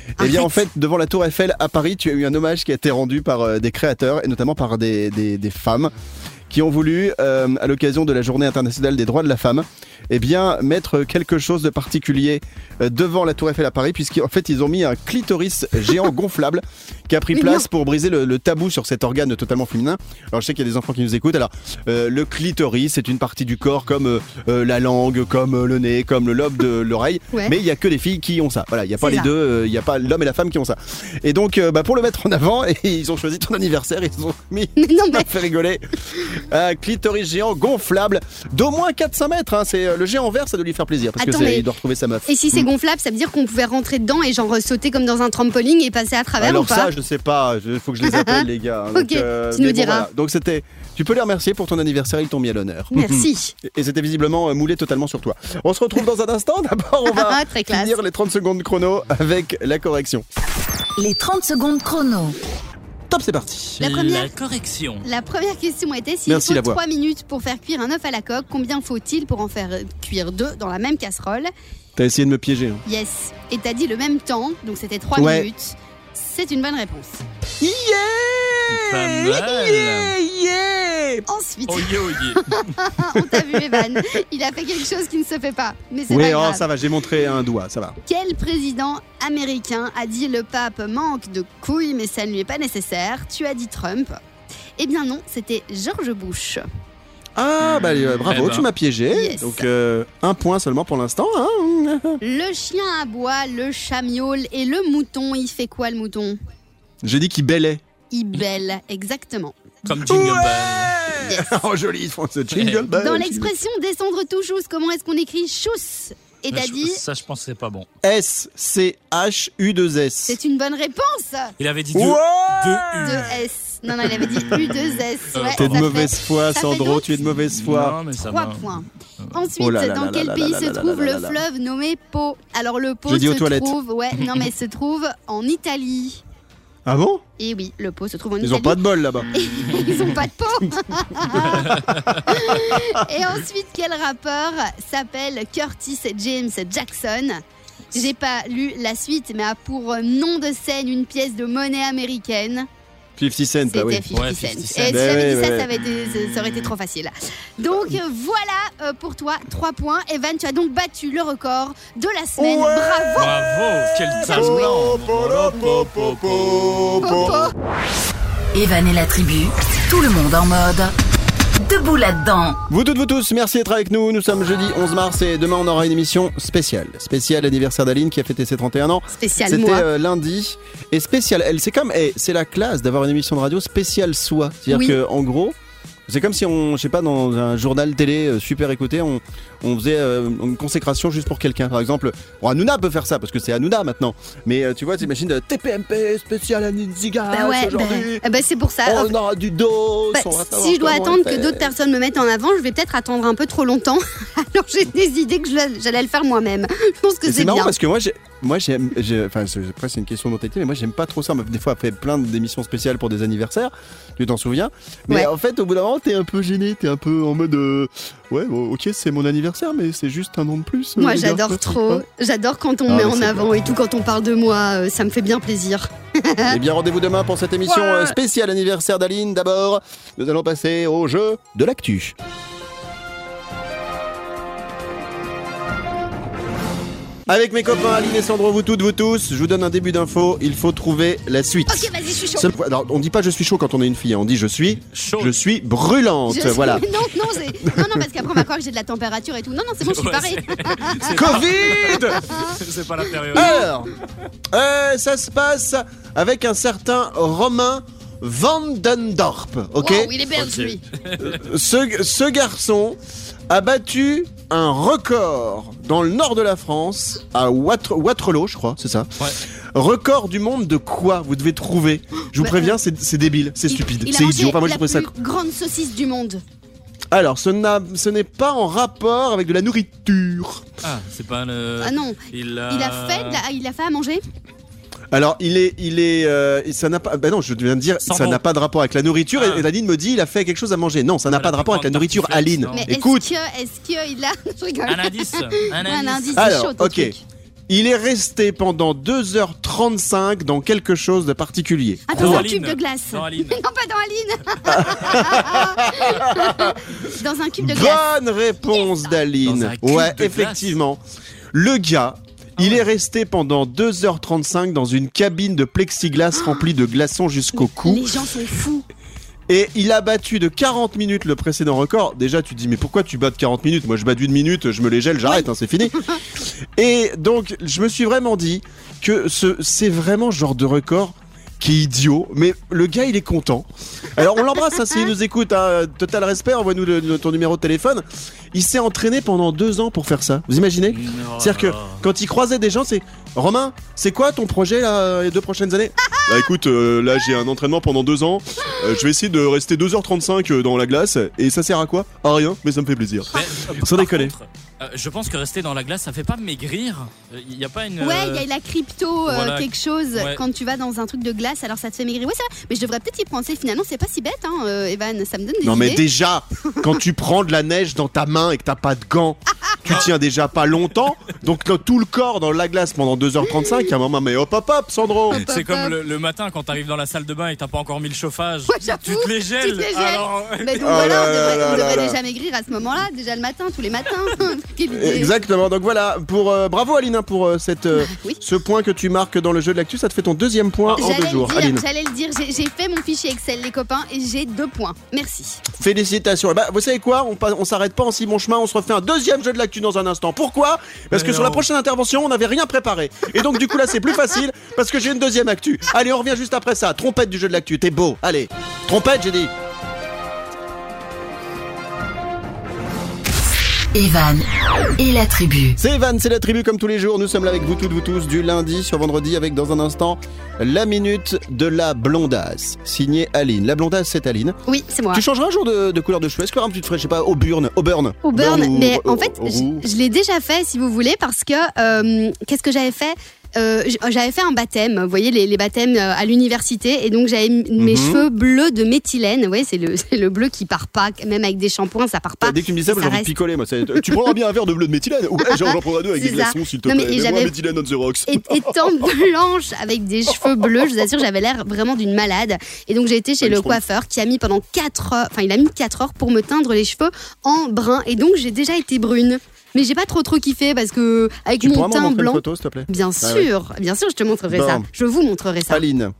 Speaker 1: Et bien
Speaker 2: Arrête.
Speaker 1: en fait devant la tour Eiffel à Paris, tu as eu un hommage qui a été rendu par euh, des créateurs et notamment par des, des, des femmes qui ont voulu, euh, à l'occasion de la journée internationale des droits de la femme, eh bien mettre quelque chose de particulier euh, devant la tour Eiffel à Paris, puisqu'en fait ils ont mis un clitoris géant gonflable qui a pris
Speaker 2: Mais
Speaker 1: place
Speaker 2: non.
Speaker 1: pour briser le, le tabou sur cet organe totalement féminin. Alors je sais qu'il y a des enfants qui nous écoutent. Alors euh, le clitoris, c'est une partie du corps comme euh, euh, la langue, comme le nez, comme le lobe de l'oreille.
Speaker 2: Ouais.
Speaker 1: Mais il y a que les filles qui ont ça. Voilà, il y a pas les deux, il y a pas l'homme et la femme qui ont ça. Et donc bah, pour le mettre en avant, et ils ont choisi ton anniversaire, ils ont mis
Speaker 2: Mais non, mais
Speaker 1: fait rigoler. Un clitoris géant gonflable d'au moins 400 mètres. hein. C'est le géant vert, ça doit lui faire plaisir parce
Speaker 2: Attends,
Speaker 1: que c'est-
Speaker 2: mais-
Speaker 1: il doit retrouver sa meuf.
Speaker 2: Et si c'est gonflable, ça veut dire qu'on pouvait rentrer dedans et genre sauter comme dans un trampoline et passer à travers
Speaker 1: Alors
Speaker 2: ou pas?
Speaker 1: ça, je sais pas. Il faut que je les appelle les gars. hein.
Speaker 2: Ok, tu nous diras.
Speaker 1: voilà. Donc c'était. Tu peux les remercier pour ton anniversaire, ils t'ont mis à l'honneur.
Speaker 2: Merci.
Speaker 1: Et c'était visiblement euh, moulé totalement sur toi. On se retrouve dans un instant. D'abord, on va
Speaker 2: Très
Speaker 1: finir les 30 secondes chrono avec la correction.
Speaker 3: Les 30 secondes chrono.
Speaker 1: Top, c'est parti.
Speaker 2: La première-
Speaker 6: La correction.
Speaker 2: La première question était s'il
Speaker 1: Merci,
Speaker 2: faut
Speaker 1: la voix.
Speaker 2: 3 minutes pour faire cuire un œuf à la coque, combien faut-il pour en faire euh, cuire deux dans la même casserole?
Speaker 1: T'as essayé de me piéger. hein.
Speaker 2: Yes. Et t'as dit le même temps, donc c'était 3
Speaker 1: Ouais.
Speaker 2: minutes. C'est une bonne réponse.
Speaker 6: Pas mal.
Speaker 2: Ensuite,
Speaker 6: Oh yeah, oh yeah.
Speaker 2: on t'a vu Evan, il a fait quelque chose qui ne se fait pas. Mais c'est
Speaker 1: Oui,
Speaker 2: pas
Speaker 1: oh,
Speaker 2: grave.
Speaker 1: ça va, j'ai montré un doigt, ça va.
Speaker 2: Quel président américain a dit le pape manque de couilles mais ça ne lui est pas nécessaire? Tu as dit Trump. Eh bien non, c'était George Bush.
Speaker 1: Ah, bah euh, bravo,
Speaker 6: Eh ben.
Speaker 1: tu m'as piégé.
Speaker 2: Yes.
Speaker 1: Donc, euh, un point seulement pour l'instant. Hein
Speaker 2: Le chien aboie, le chat miaule et le mouton, il fait quoi le mouton?
Speaker 1: J'ai dit qu'il bêlait.
Speaker 2: Il bêle, exactement.
Speaker 6: Comme Jingle Bell.
Speaker 2: Yes.
Speaker 1: oh, joli, ils font ce jingle bell.
Speaker 2: Dans l'expression descendre tout chousse, comment est-ce qu'on écrit chousse? Et t'as dit,
Speaker 6: Ça, je pense que c'est pas bon.
Speaker 1: S-C-H-U-2-S.
Speaker 2: c'est une bonne réponse
Speaker 6: Il avait dit deux,
Speaker 1: Wow
Speaker 6: deux
Speaker 2: De
Speaker 6: U.
Speaker 2: S. Non, non, il avait dit U2S.
Speaker 6: Euh,
Speaker 2: Ouais,
Speaker 1: T'es de mauvaise foi, Sandro, tu es de mauvaise foi.
Speaker 6: Non, mais ça
Speaker 2: 3
Speaker 6: va.
Speaker 2: points. Ensuite,
Speaker 1: Oh là là
Speaker 2: dans
Speaker 1: là
Speaker 2: quel
Speaker 1: là
Speaker 2: pays
Speaker 1: là
Speaker 2: se
Speaker 1: là
Speaker 2: trouve
Speaker 1: là
Speaker 2: le
Speaker 1: là là.
Speaker 2: fleuve nommé Po? Alors le Po se trouve, ouais, non mais se trouve en Italie.
Speaker 1: Ah bon?
Speaker 2: Et oui, le Po se trouve en
Speaker 1: Ils
Speaker 2: Italie.
Speaker 1: ont pas de bol là-bas.
Speaker 2: Ils ont pas de peau. Et ensuite, quel rappeur s'appelle Curtis James Jackson? J'ai pas lu la suite, mais a pour nom de scène une pièce de monnaie américaine.
Speaker 1: 50 Cent, ah oui.
Speaker 2: 50
Speaker 6: Ouais,
Speaker 2: Cent.
Speaker 6: 50
Speaker 2: Et si j'avais
Speaker 1: ouais,
Speaker 2: dit ça,
Speaker 1: ouais.
Speaker 2: ça, été- aurait été trop facile. Donc voilà euh, pour toi, 3 points. Evan, tu as donc battu le record de la semaine.
Speaker 1: Ouais.
Speaker 2: Bravo
Speaker 6: Bravo, quel talent.
Speaker 3: Evan et la tribu, tout le monde en mode. Debout là-dedans.
Speaker 1: Vous toutes, vous tous, merci d'être avec nous. Nous sommes jeudi 11 mars et demain on aura une émission spéciale. Spéciale anniversaire d'Aline qui a fêté ses 31 ans.
Speaker 2: Spécial
Speaker 1: C'était euh, lundi. Et spécial, elle, c'est comme, eh, c'est la classe d'avoir une émission de radio spéciale soi. C'est-à-dire
Speaker 2: Oui.
Speaker 1: que en gros, c'est comme si on, je sais pas, dans un journal télé euh, super écouté, on, on faisait euh, une consécration juste pour quelqu'un. Par exemple, bon, Hanouna peut faire ça parce que c'est Hanouna maintenant. Mais euh, tu vois, t'imagines euh, TPMP spécial Anine Ziga
Speaker 2: Bah ouais, bah,
Speaker 1: aujourd'hui.
Speaker 2: eh ben, c'est pour ça.
Speaker 1: On aura du dos.
Speaker 2: Bah, si je dois attendre que d'autres personnes me mettent en avant, je vais peut-être attendre un peu trop longtemps. Alors j'ai des idées que je- j'allais le faire moi-même. Je pense que c'est bien.
Speaker 1: parce que moi, j'ai- moi j'aime, j'ai- enfin, après c'est une question d'autorité, mais moi j'aime pas trop ça. On m'a des fois fait plein d'émissions spéciales pour des anniversaires, tu t'en souviens? Mais
Speaker 2: Ouais.
Speaker 1: en fait, au bout d'un moment, t'es un peu gêné, t'es un peu en mode, euh, ouais, bon, ok, c'est mon anniversaire, mais c'est juste un nom de plus. euh,
Speaker 2: Moi j'adore trop. J'adore quand on
Speaker 1: Ah,
Speaker 2: met en avant et tout, quand on parle de moi, euh, ça me fait bien plaisir.
Speaker 1: Eh bien, rendez-vous demain pour cette émission
Speaker 6: Ouais.
Speaker 1: spéciale anniversaire d'Aline. D'abord, nous allons passer au jeu de l'actu. Avec mes copains Aline et Sandro, vous toutes, vous tous, je vous donne un début d'info. Il faut trouver la suite.
Speaker 2: Ok, vas-y, je suis chaud.
Speaker 1: Seul- alors, on dit pas je suis chaud quand on est une fille, hein. on dit je suis
Speaker 6: Chaud.
Speaker 1: je suis brûlante.
Speaker 2: Je suis-
Speaker 1: Voilà.
Speaker 2: Non, non, c'est- non, non, parce qu'après on va croire que j'ai de la température et tout. Non, non, c'est bon, je suis
Speaker 6: Ouais,
Speaker 2: pareil.
Speaker 6: C'est
Speaker 1: Covid
Speaker 6: c'est pas la période.
Speaker 1: Alors, euh, ça se passe avec un certain Romain Vandendorp, ok
Speaker 2: Wow, il est belge,
Speaker 6: Ok.
Speaker 2: lui.
Speaker 1: ce, ce garçon a battu un record dans le nord de la France, à Water- Waterloo, je crois, c'est ça
Speaker 6: Ouais.
Speaker 1: Record du monde de quoi Vous devez trouver? Je vous
Speaker 2: Bah,
Speaker 1: préviens, c'est c'est débile, c'est stupide, c'est idiot. Enfin, moi, j'ai
Speaker 2: la
Speaker 1: trouvé ça
Speaker 2: plus grande saucisse du monde.
Speaker 1: Alors, ce n'est pas en rapport avec de la nourriture.
Speaker 6: Ah, c'est pas le.
Speaker 2: Ah non,
Speaker 6: Il a,
Speaker 2: il a fait, de la- il a fait à manger?
Speaker 1: Alors, il est, il est, euh, ça n'a pas. Bah non, je viens de dire, ça n'a pas de rapport avec la nourriture.
Speaker 6: Ah.
Speaker 1: Et Aline me dit, il a fait quelque chose à manger. Non, ça n'a pas de rapport avec la nourriture, Aline.
Speaker 2: Mais
Speaker 1: Écoute,
Speaker 2: est-ce qu'il a. Je rigole.
Speaker 6: Un indice. Un
Speaker 2: Un
Speaker 6: indice.
Speaker 2: indice, c'est
Speaker 1: Alors,
Speaker 2: chaud,
Speaker 1: ok.
Speaker 2: truc.
Speaker 1: il est resté pendant 2h35 dans quelque chose de particulier.
Speaker 2: Ah, dans un cube de glace.
Speaker 6: Dans Aline.
Speaker 2: Non, pas dans Aline. dans un cube de glace.
Speaker 1: Bonne réponse d'Aline.
Speaker 6: un
Speaker 1: Ouais, effectivement. Le gars. Il est resté pendant 2h35 dans une cabine de plexiglas remplie de glaçons jusqu'au cou.
Speaker 2: Les gens sont fous.
Speaker 1: Et il a battu de 40 minutes le précédent record. Déjà, tu te dis, mais pourquoi tu bats de 40 minutes? Moi, je bats d'une minute, je me les gèle, j'arrête, hein, c'est fini. Et donc, je me suis vraiment dit que ce, c'est vraiment ce genre de record qui est idiot, mais le gars il est content. Alors on l'embrasse hein, s'il nous écoute, hein, total respect, envoie-nous le- le- ton numéro de téléphone. Il s'est entraîné pendant deux ans pour faire ça. Vous imaginez C'est-à-dire que quand il croisait des gens, c'est Romain, c'est quoi ton projet là, les deux prochaines années? Bah écoute, euh, là j'ai un entraînement pendant deux ans. Euh, je vais essayer de rester 2h35 dans la glace. Et ça sert à quoi? À rien, mais ça me fait plaisir.
Speaker 6: Mais, euh,
Speaker 1: Sans déconner.
Speaker 6: contre, euh, je pense que rester dans la glace, ça fait pas maigrir. Il y a pas une.
Speaker 2: Ouais,
Speaker 6: euh,
Speaker 2: il y a la crypto, euh,
Speaker 6: voilà.
Speaker 2: quelque chose,
Speaker 6: Ouais.
Speaker 2: quand tu vas dans un truc de glace, alors ça te fait maigrir. Ouais, c'est vrai, mais je devrais peut-être y penser. Finalement, c'est pas si bête, hein, euh, Evan, ça me donne des
Speaker 1: Non mais déjà, quand tu prends de la neige dans ta main et que t'as pas de gants, tu tiens déjà pas longtemps. Donc tout le corps dans la glace pendant 2h35, il y a un moment, mais hop hop hop, Sandro
Speaker 6: C'est comme le, le matin quand t'arrives dans la salle de bain et t'as pas encore mis le chauffage.
Speaker 2: Ouais,
Speaker 6: tu te les gèles.
Speaker 2: tu te les gèles.
Speaker 6: Alors,
Speaker 2: Mais donc
Speaker 1: Oh
Speaker 2: voilà,
Speaker 1: là
Speaker 2: on devrait,
Speaker 1: là
Speaker 2: on
Speaker 1: là
Speaker 2: devrait
Speaker 1: là.
Speaker 2: déjà maigrir à ce moment-là, déjà le matin, tous les matins.
Speaker 1: Exactement, donc voilà, pour euh, bravo Aline hein, pour euh, cette, euh,
Speaker 2: Oui.
Speaker 1: ce point que tu marques dans le jeu de l'actu, ça te fait ton deuxième point en deux
Speaker 2: J'allais
Speaker 1: jours.
Speaker 2: le
Speaker 1: Aline,
Speaker 2: dire, j'allais le dire, j'ai fait mon fichier Excel les copains et j'ai deux points. Merci.
Speaker 1: félicitations. Ben, vous savez quoi? On, on s'arrête pas en si bon chemin, on se refait un deuxième jeu de l'actu dans un instant. Pourquoi? Parce que sur la prochaine intervention, on n'avait rien préparé. Et donc du coup là, c'est plus facile parce que j'ai une deuxième actu. Allez, on revient juste après ça. Trompette du jeu de l'actu, t'es beau. Allez, trompette, j'ai dit.
Speaker 3: Evan et la tribu.
Speaker 1: C'est Evan, c'est la tribu comme tous les jours. Nous sommes là avec vous toutes, vous tous, du lundi sur vendredi, avec dans un instant la minute de la blondasse, signée Aline. La blondasse, c'est Aline.
Speaker 2: Oui, c'est moi.
Speaker 1: Tu changeras un jour de, de couleur de cheveux? Est-ce qu'il y aura un petit frais, je sais pas, au burn, au burn
Speaker 2: Au burn, mais en fait, je,
Speaker 1: roux?
Speaker 2: je l'ai déjà fait si vous voulez, parce que euh, qu'est-ce que j'avais fait? Euh, J'avais fait un baptême, vous voyez les, les baptêmes euh, à l'université, et donc j'avais mes
Speaker 1: Mhm.
Speaker 2: cheveux bleus de méthylène. Vous voyez, c'est le, le bleu qui part pas, même avec des shampoings, ça part pas.
Speaker 1: Dès que tu me dis ça, j'ai envie de picoler. Moi, tu prendras bien un verre de bleu de méthylène Ouais, j'en prendrai deux avec des glaçons, s'il te
Speaker 2: Non, mais
Speaker 1: plaît.
Speaker 2: et
Speaker 1: Mets-moi
Speaker 2: j'avais-
Speaker 1: méthylène on the rocks.
Speaker 2: Et- étant blanche avec des cheveux bleus, je vous assure, j'avais l'air vraiment d'une malade. Et donc j'ai été chez
Speaker 1: Ouais,
Speaker 2: le coiffeur qui a mis pendant 4 heures, enfin il a mis 4 heures pour me teindre les cheveux en brun. Et donc j'ai déjà été brune. Mais j'ai pas trop trop kiffé parce que avec
Speaker 1: Tu
Speaker 2: mon teint
Speaker 1: montrer une
Speaker 2: blanc,
Speaker 1: photo, te plaît?
Speaker 2: Bien
Speaker 1: Ah
Speaker 2: sûr, bien sûr, je te montrerai
Speaker 1: Bon.
Speaker 2: ça. Je vous montrerai ça.
Speaker 1: Aline.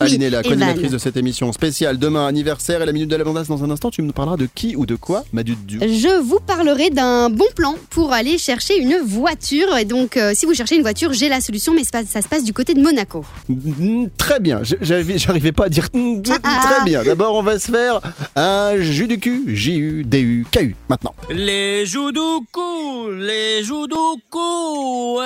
Speaker 1: Aline
Speaker 2: la
Speaker 1: co-animatrice de cette émission spéciale. Demain, anniversaire et la minute de l'abondance. Dans un instant, tu nous parleras de qui ou de quoi, Madu Dieu
Speaker 2: Je vous parlerai d'un bon plan pour aller chercher une voiture. Et donc, si vous cherchez une voiture, j'ai la solution, mais ça se passe du côté de Monaco.
Speaker 1: Très bien. J'arrivais pas à dire très bien. D'abord, on va se faire un jus du cul. J-U-D-U-K-U. Maintenant.
Speaker 6: Les joues du cou, les joues du cou.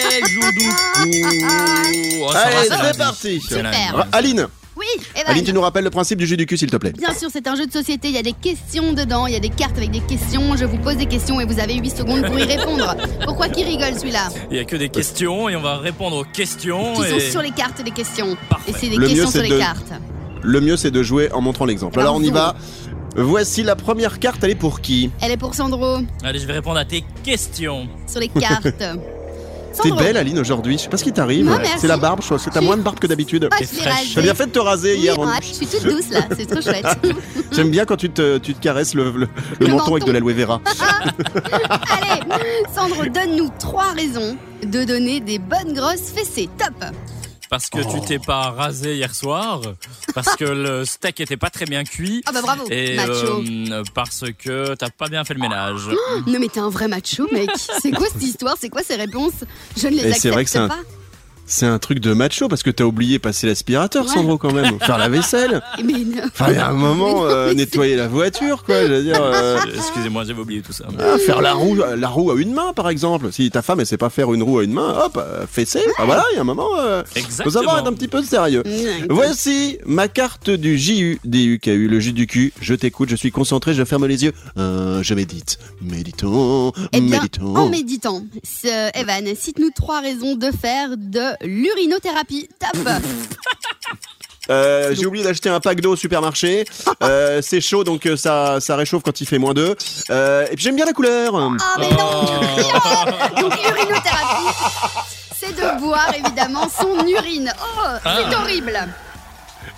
Speaker 6: Les joues du. Oh, ça va,
Speaker 1: Allez,
Speaker 6: c'est
Speaker 1: parti.
Speaker 2: Super.
Speaker 1: Aline,
Speaker 2: Oui, Evan.
Speaker 1: Aline, tu nous rappelles le principe du jus du cul, s'il te plaît.
Speaker 2: Bien sûr, c'est un jeu de société, il y a des questions dedans, il y a des cartes avec des questions, je vous pose des questions et vous avez 8 secondes pour y répondre. Pourquoi qui rigole celui-là
Speaker 6: Il y a que des questions et on va répondre aux questions.
Speaker 2: Qui sont
Speaker 6: et...
Speaker 2: sur les cartes des questions.
Speaker 6: Parfait.
Speaker 2: Et c'est des
Speaker 1: Le mieux,
Speaker 2: questions
Speaker 1: c'est
Speaker 2: sur les
Speaker 1: de-
Speaker 2: cartes.
Speaker 1: Le mieux, c'est de jouer en montrant l'exemple. Alors, on y va. Voici la première carte, elle est pour qui?
Speaker 2: Elle est pour Sandro,
Speaker 6: Allez, je vais répondre à tes questions.
Speaker 2: sur les cartes.
Speaker 1: T'es belle, Aline, aujourd'hui. Je sais pas ce qui t'arrive.
Speaker 2: Non, merci.
Speaker 1: C'est la barbe, je crois. que T'as moins de barbe que d'habitude.
Speaker 6: T'es
Speaker 2: je l'ai
Speaker 6: fraîche.
Speaker 2: rasé.
Speaker 1: T'as bien fait de te raser
Speaker 2: Oui,
Speaker 1: hier.
Speaker 2: ah, je suis toute douce là, c'est trop chouette.
Speaker 1: J'aime bien quand tu te, tu te caresses le, le- le
Speaker 2: Le
Speaker 1: menton avec de l'aloe vera.
Speaker 2: Allez, Sandro, donne-nous trois raisons de donner des bonnes grosses fessées. Top
Speaker 6: Parce que tu t'es pas rasé hier soir, parce que le steak était pas très bien cuit.
Speaker 2: Ah bah bravo,
Speaker 6: Et
Speaker 2: macho.
Speaker 6: euh, parce que t'as pas bien fait le ménage.
Speaker 2: Non mais t'es un vrai macho mec. C'est quoi cette histoire? C'est quoi ces réponses? Je ne les
Speaker 1: Et
Speaker 2: accepte
Speaker 1: c'est vrai que c'est un-
Speaker 2: pas.
Speaker 1: C'est un truc de macho parce que t'as oublié passer l'aspirateur,
Speaker 2: Ouais.
Speaker 1: Sandro, quand même. Faire la vaisselle.
Speaker 2: Mais non.
Speaker 1: Enfin, il y a un moment, euh, nettoyer la voiture, quoi. Je veux dire. euh,
Speaker 6: Excusez-moi, j'avais oublié tout ça.
Speaker 1: ah, faire la roue, la roue à une main, par exemple. Si ta femme, elle sait pas faire une roue à une main, hop, euh, fessée. Ah voilà, il y a un moment, euh, faut
Speaker 6: Exactement.
Speaker 1: savoir être un petit peu sérieux. Voici ma carte du J-U-D-U-K-U, le jus du cul. Je t'écoute, je suis concentré, je ferme les yeux. Euh, je médite. Méditons,
Speaker 2: Eh bien,
Speaker 1: méditons.
Speaker 2: en méditant, Evan, cite-nous trois raisons de faire de l'urinothérapie. Top
Speaker 1: Euh, J'ai oublié d'acheter un pack d'eau au supermarché. Euh, c'est chaud, donc euh, ça, ça réchauffe quand il fait moins 2. Euh, et puis j'aime bien la couleur.
Speaker 2: Ah mais non Donc l'urinothérapie, c'est de boire évidemment son urine. Oh, c'est horrible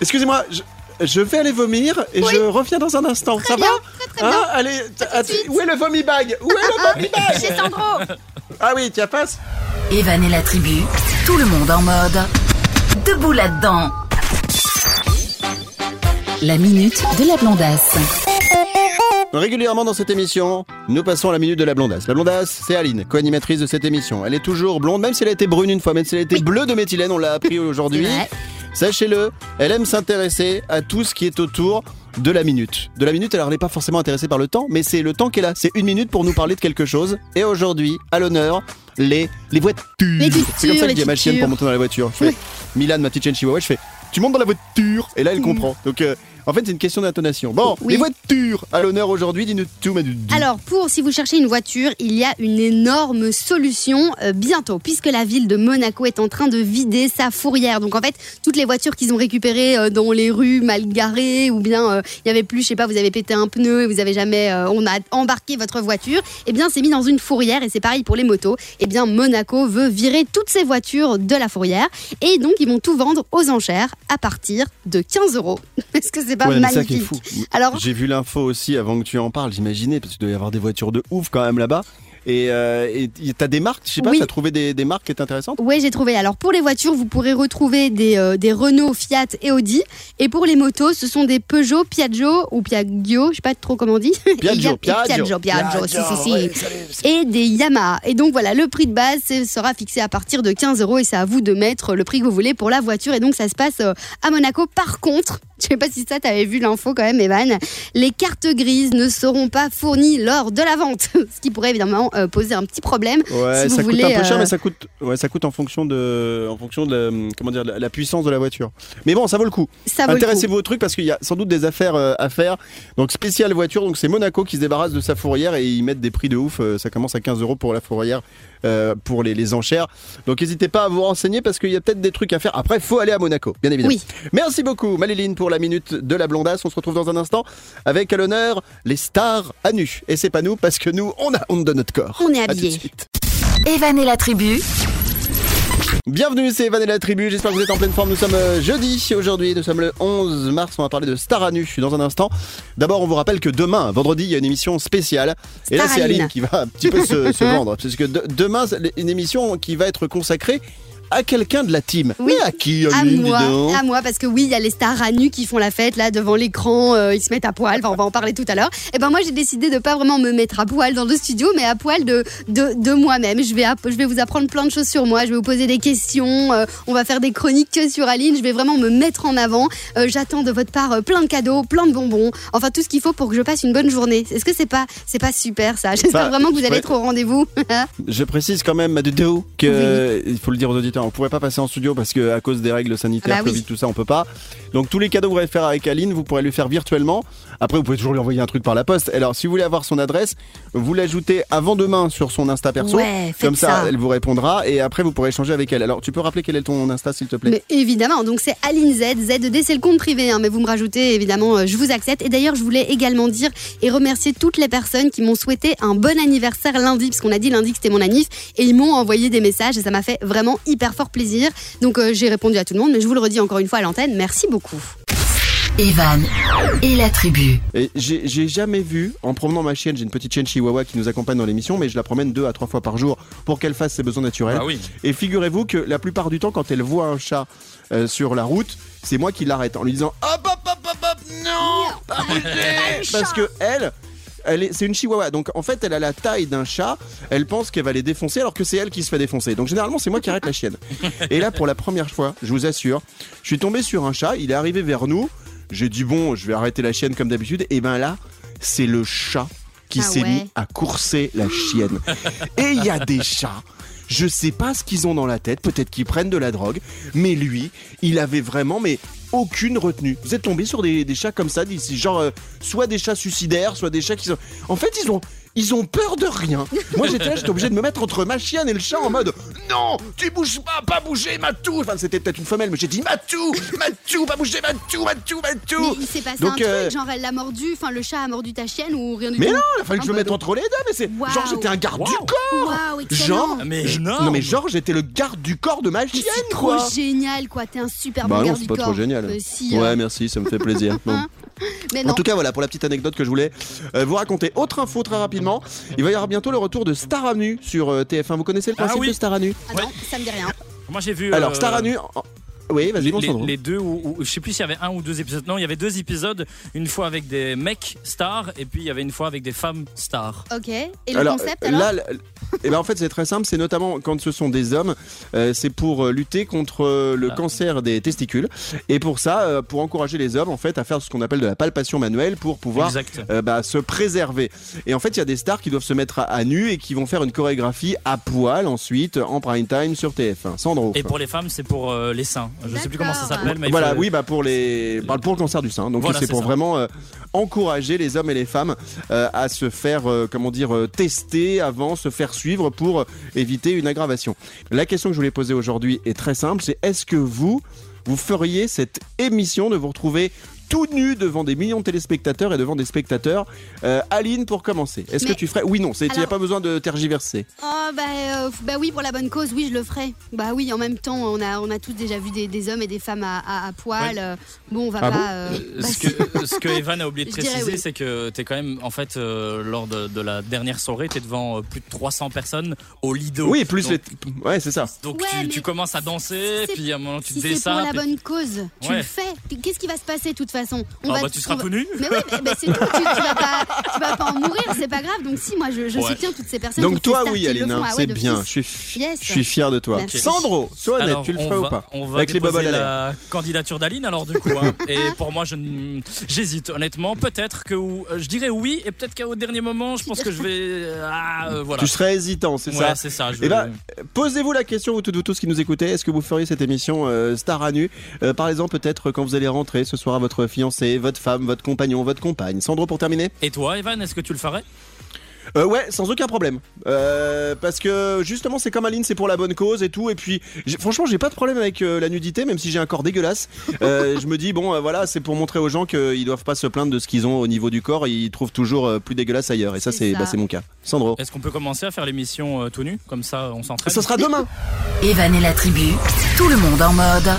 Speaker 1: Excusez-moi, je, je vais aller vomir et
Speaker 2: Oui.
Speaker 1: je reviens dans un instant. ça
Speaker 2: bien,
Speaker 1: va
Speaker 2: très, très bien.
Speaker 1: Hein Allez, att-
Speaker 2: suite.
Speaker 1: où est le vomi bag? Où est le vomi bag?
Speaker 2: Chez Sandro
Speaker 1: Ah oui, tiens, passe.
Speaker 3: Evan et la tribu, tout le monde en mode. Debout là-dedans. La minute de la blondasse.
Speaker 1: Régulièrement dans cette émission, nous passons à la minute de la blondasse. La blondasse, c'est Aline, co-animatrice de cette émission. Elle est toujours blonde, même si elle a été brune une fois, même si elle a été bleue de méthylène, on l'a appris aujourd'hui. Sachez-le, elle aime s'intéresser à tout ce qui est autour de la minute. De la minute, alors elle n'est pas forcément intéressée par le temps, mais c'est le temps qu'elle a. C'est une minute pour nous parler de quelque chose. Et aujourd'hui, à l'honneur, les, les voitures.
Speaker 2: Les
Speaker 1: c'est comme ça que
Speaker 2: tutures,
Speaker 1: je dis à ma chienne pour monter dans la voiture. Je fais, Milan, ma petite chienne chihuahua, je fais, tu montes dans la voiture. Et là, elle comprend. Donc, euh, en fait, c'est une question d'intonation. Bon,
Speaker 2: Oui.
Speaker 1: les voitures à l'honneur aujourd'hui, dis-nous tout.
Speaker 2: Alors, pour si vous cherchez une voiture, il y a une énorme solution euh, bientôt, puisque la ville de Monaco est en train de vider sa fourrière. Donc, en fait, toutes les voitures qu'ils ont récupérées euh, dans les rues mal garées, ou bien euh, il y avait plus, je sais pas, vous avez pété un pneu et vous avez jamais, on a embarqué votre voiture, eh bien, c'est mis dans une fourrière et c'est pareil pour les motos. Eh bien, Monaco veut virer toutes ces voitures de la fourrière et donc ils vont tout vendre aux enchères à partir de 15 euros. Est-ce que c'est pas
Speaker 1: Ouais, mais ça
Speaker 2: magnifique
Speaker 1: qui est fou.
Speaker 2: Alors,
Speaker 1: J'ai vu l'info aussi avant que tu en parles, j'imaginais, parce qu'il doit y avoir des voitures de ouf quand même là-bas. Et euh, t'as des marques, je sais pas,
Speaker 2: Oui.
Speaker 1: t'as trouvé des, des marques qui étaient intéressantes
Speaker 2: Oui, j'ai trouvé. Alors pour les voitures, vous pourrez retrouver des, euh, des Renault, Fiat et Audi. Et pour les motos, ce sont des Peugeot, Piaggio ou Piaggio, je sais pas trop comment on dit.
Speaker 1: Piaggio, Piaggio.
Speaker 2: Piaggio, Piaggio, si, si, si. Et des Yamaha. Et donc voilà, le prix de base c'est- sera fixé à partir de 15 euros et c'est à vous de mettre le prix que vous voulez pour la voiture. Et donc ça se passe euh, à Monaco. Par contre, je sais pas si ça t'avais vu l'info quand même, Evan, les cartes grises ne seront pas fournies lors de la vente, ce qui pourrait évidemment euh, poser un petit problème.
Speaker 1: Ouais,
Speaker 2: si vous
Speaker 1: ça
Speaker 2: voulez,
Speaker 1: coûte un peu cher,
Speaker 2: euh,
Speaker 1: mais ça coûte, ouais, ça coûte en fonction de, en fonction de la, comment dire, la, la puissance de la voiture. Mais bon, ça vaut le coup. Intéressez-vous au truc parce qu'il y a sans doute des affaires euh, à faire. Donc spécial voiture, donc c'est Monaco qui se débarrasse de sa fourrière et ils mettent des prix de ouf. Ça commence à 15 euros pour la fourrière. Euh, pour les, les enchères. Donc n'hésitez pas à vous renseigner parce qu'il y a peut-être des trucs à faire. Après, faut aller à Monaco, bien évidemment.
Speaker 2: Oui.
Speaker 1: Merci beaucoup, Maléline, pour la minute de la blondasse. On se retrouve dans un instant avec à l'honneur les stars à nu. Et c'est pas nous parce que nous, on a honte de notre corps.
Speaker 2: On est habillés.
Speaker 3: Evan et la tribu,
Speaker 1: Bienvenue, c'est Evan et la tribu. J'espère que vous êtes en pleine forme. Nous sommes euh, jeudi aujourd'hui. Nous sommes le 11 mars. On va parler de Star à nu dans un instant. D'abord, on vous rappelle que demain, vendredi, il y a une émission spéciale. Et là, c'est
Speaker 2: Aline.
Speaker 1: Qui va un petit peu se, se vendre. Parce que de- demain, c'est une émission qui va être consacrée à quelqu'un de la team.
Speaker 2: Oui.
Speaker 1: Mais à qui,
Speaker 2: À
Speaker 1: dis
Speaker 2: moi, à moi, parce que oui, il y a les stars à nu qui font la fête là devant l'écran, euh, ils se mettent à poil. Enfin, on va en parler tout à l'heure. Et ben moi, j'ai décidé de pas vraiment me mettre à poil dans le studio, mais à poil de de, de moi-même. Je vais je vais vous apprendre plein de choses sur moi. Je vais vous poser des questions. euh, on va faire des chroniques que sur Aline. Je vais vraiment me mettre en avant. Euh, J'attends de votre part plein de cadeaux, plein de bonbons. Enfin, tout ce qu'il faut pour que je passe une bonne journée. Est-ce que c'est pas c'est pas super ça? J'espère
Speaker 1: Bah,
Speaker 2: vraiment que vous allez être au rendez-vous.
Speaker 1: Je précise quand même, Madou, que il faut le dire aux auditeurs, on pourrait pas passer en studio parce que à cause des règles sanitaires,
Speaker 2: Ah bah oui.
Speaker 1: Covid, tout ça, on peut pas. Donc tous les cadeaux que vous allez faire avec Aline, vous pourrez lui faire virtuellement. Après, vous pouvez toujours lui envoyer un truc par la poste. Alors, si vous voulez avoir son adresse, vous l'ajoutez avant demain sur son Insta perso.
Speaker 2: Ouais,
Speaker 1: Comme ça,
Speaker 2: ça.
Speaker 1: elle vous répondra et après, vous pourrez échanger avec elle. Alors, tu peux rappeler quel est ton Insta, s'il te plaît?
Speaker 2: Mais évidemment, donc c'est Aline Z, ZD, c'est le compte privé, hein, mais vous me rajoutez, évidemment, euh, je vous accepte. Et d'ailleurs, je voulais également dire et remercier toutes les personnes qui m'ont souhaité un bon anniversaire lundi, parce qu'on a dit lundi que c'était mon anniv, et ils m'ont envoyé des messages et ça m'a fait vraiment hyper fort plaisir. Donc euh, j'ai répondu à tout le monde, mais je vous le redis encore une fois à l'antenne, merci beaucoup.
Speaker 3: Evan et la tribu.
Speaker 1: Et j'ai j'ai jamais vu, en promenant ma chienne, j'ai une petite chienne chihuahua qui nous accompagne dans l'émission, mais je la promène deux à trois fois par jour pour qu'elle fasse ses besoins naturels.
Speaker 6: Ah oui.
Speaker 1: Et figurez-vous que la plupart du temps, quand elle voit un chat euh, sur la route, c'est moi qui l'arrête en lui disant Hop, hop, hop, hop, hop, non pas Parce que elle. Elle est, c'est une chihuahua, donc en fait elle a la taille d'un chat. Elle pense qu'elle va les défoncer alors que c'est elle qui se fait défoncer. Donc généralement c'est moi qui arrête la chienne. Et là pour la première fois, je vous assure, je suis tombé sur un chat. Il est arrivé vers nous. J'ai dit bon, je vais arrêter la chienne comme d'habitude. Et ben là, c'est le chat qui
Speaker 2: Ah
Speaker 1: s'est
Speaker 2: ouais.
Speaker 1: mis à courser la chienne. Et il y a des chats. Je sais pas ce qu'ils ont dans la tête, peut-être qu'ils prennent de la drogue, mais lui, il avait vraiment mais aucune retenue. Vous êtes tombé sur des, des chats comme ça d'ici, genre euh, soit des chats suicidaires, soit des chats qui sont. En fait, ils ont ils ont peur de rien. Moi, j'étais là, j'étais obligé de me mettre entre ma chienne et le chat en mode non, tu bouges pas, pas bouger, Matou. Enfin, c'était peut-être une femelle, mais j'ai dit Matou, Matou, pas bouger, Matou, Matou, Matou.
Speaker 2: Mais il s'est passé
Speaker 1: Donc,
Speaker 2: un truc,
Speaker 1: euh,
Speaker 2: genre elle l'a mordu, enfin le chat a mordu ta chienne ou rien du
Speaker 1: Mais
Speaker 2: tout
Speaker 1: non, il a fallu que je
Speaker 2: Ah
Speaker 1: me mette entre les deux, mais c'est
Speaker 2: Waouh.
Speaker 1: genre j'étais un garde du corps.
Speaker 2: Excellent.
Speaker 1: Genre,
Speaker 6: Mais
Speaker 1: je-
Speaker 6: énorme.
Speaker 1: non mais genre j'étais le garde du corps de ma
Speaker 2: Mais
Speaker 1: chienne
Speaker 2: c'est trop
Speaker 1: quoi.
Speaker 2: génial quoi, t'es un super
Speaker 1: Bah
Speaker 2: bon
Speaker 1: non,
Speaker 2: garde
Speaker 1: c'est
Speaker 2: du
Speaker 1: pas
Speaker 2: corps.
Speaker 1: trop génial.
Speaker 2: Mais si,
Speaker 1: Ouais,
Speaker 2: hein.
Speaker 1: merci, ça me fait plaisir. En
Speaker 2: non.
Speaker 1: tout cas, voilà pour la petite anecdote que je voulais euh, vous raconter. Autre info très rapidement, il va y avoir bientôt le retour de Star à nu sur euh, TF1. Vous connaissez le
Speaker 6: Ah
Speaker 1: principe
Speaker 6: oui.
Speaker 1: de Star à nu
Speaker 2: Ah non, ça me dit rien.
Speaker 6: Moi j'ai vu.
Speaker 1: Alors
Speaker 6: euh,
Speaker 1: Star à nu, en- Oui, vas-y,
Speaker 6: les, les deux, ou, ou- je sais plus s'il y avait un ou deux épisodes. Non, il y avait deux épisodes. Une fois avec des mecs stars et puis il y avait une fois avec des femmes stars.
Speaker 2: Ok. Et le
Speaker 1: alors,
Speaker 2: concept alors
Speaker 1: là, le- eh ben en fait, c'est très simple. C'est notamment quand ce sont des hommes, euh, c'est pour euh, lutter contre euh, le
Speaker 6: Ah.
Speaker 1: cancer des testicules. Et pour ça, euh, pour encourager les hommes, en fait, à faire ce qu'on appelle de la palpation manuelle pour pouvoir euh, bah, se préserver. Et en fait, il y a des stars qui doivent se mettre à, à nu et qui vont faire une chorégraphie à poil ensuite en prime time sur TF1. Sandro.
Speaker 6: Et pour les femmes, c'est pour euh, les seins. Je sais plus comment ça s'appelle, mais il
Speaker 1: voilà,
Speaker 6: faut-
Speaker 1: oui, bah pour les, bah, pour le cancer du sein. Donc
Speaker 6: Voilà,
Speaker 1: c'est pour
Speaker 6: ça.
Speaker 1: vraiment euh, encourager les hommes et les femmes euh, à se faire, euh, comment dire, tester avant, se faire suivre pour éviter une aggravation. La question que je voulais poser aujourd'hui est très simple. C'est est-ce que vous, vous feriez cette émission de vous retrouver tout nu devant des millions de téléspectateurs et devant des spectateurs Euh, Aline, pour commencer, est-ce que tu ferais? Oui, non, il n'y a pas besoin de tergiverser.
Speaker 2: Oh bah, euh, bah oui pour la bonne cause oui je le ferai bah oui en même temps on a on a tous déjà vu des, des hommes et des femmes à, à- à poil
Speaker 6: Ouais.
Speaker 2: euh, bon on va
Speaker 1: Ah
Speaker 2: pas
Speaker 1: bon
Speaker 2: euh, bah,
Speaker 6: ce, que, ce que Evan a oublié de préciser,
Speaker 2: oui.
Speaker 6: c'est que tu es quand même, en fait, euh, lors de, de la dernière soirée, tu es devant euh, plus de 300 personnes au Lido.
Speaker 1: Oui, plus
Speaker 6: donc,
Speaker 1: les. Ouais, c'est ça.
Speaker 6: Donc
Speaker 2: Ouais,
Speaker 6: tu, commences à danser, puis à un moment tu
Speaker 2: si
Speaker 6: te
Speaker 2: c'est pour la bonne cause tu
Speaker 6: Ouais.
Speaker 2: le fais qu'est-ce qui va se passer de toute façon on
Speaker 6: Ah
Speaker 2: va-
Speaker 6: bah tu seras tout nu
Speaker 2: mais oui mais, mais c'est tout tu, tu vas pas tu vas pas en mourir c'est pas grave donc si moi je, je
Speaker 6: Ouais.
Speaker 2: soutiens toutes ces personnes
Speaker 1: Donc toi, oui, hein,
Speaker 2: Ah ouais,
Speaker 1: c'est bien. Je suis,
Speaker 2: Yes.
Speaker 1: je suis fier de toi.
Speaker 2: Merci.
Speaker 1: Sandro, Soannette,
Speaker 6: Alors,
Speaker 1: tu le
Speaker 6: va,
Speaker 1: ou pas
Speaker 6: On va
Speaker 1: Avec les
Speaker 6: la candidature d'Aline alors du coup. hein. et pour moi, je j'hésite honnêtement. Peut-être que euh, je dirais oui et peut-être qu'au dernier moment, je pense que je vais. euh, Ah, euh, voilà.
Speaker 1: Tu serais hésitant, c'est
Speaker 6: Ouais,
Speaker 1: ça
Speaker 6: c'est ça. je
Speaker 1: Eh ben, Posez-vous la question, vous tous qui nous écoutez, est-ce que vous feriez cette émission Star à nu Euh, Par exemple, peut-être quand vous allez rentrer ce soir à votre fiancé, votre femme, votre compagnon, votre compagne. Sandro, pour terminer
Speaker 6: Et toi, Evan, est-ce que tu le ferais?
Speaker 1: Euh, ouais, sans aucun problème. Euh, parce que justement, c'est comme Aline, c'est pour la bonne cause et tout. Et puis, franchement, j'ai pas de problème avec euh, la nudité, même si j'ai un corps dégueulasse. Euh, je me dis, bon, euh, voilà, c'est pour montrer aux gens qu'ils doivent pas se plaindre de ce qu'ils ont au niveau du corps. Ils trouvent toujours euh, plus dégueulasse ailleurs. Et ça,
Speaker 2: C'est
Speaker 1: bah, c'est mon cas. Sandro.
Speaker 6: Est-ce qu'on peut commencer à faire l'émission euh, tout nu? Comme ça, on s'entraîne.
Speaker 1: Ça sera demain.
Speaker 3: Evan et la tribu, tout le monde en mode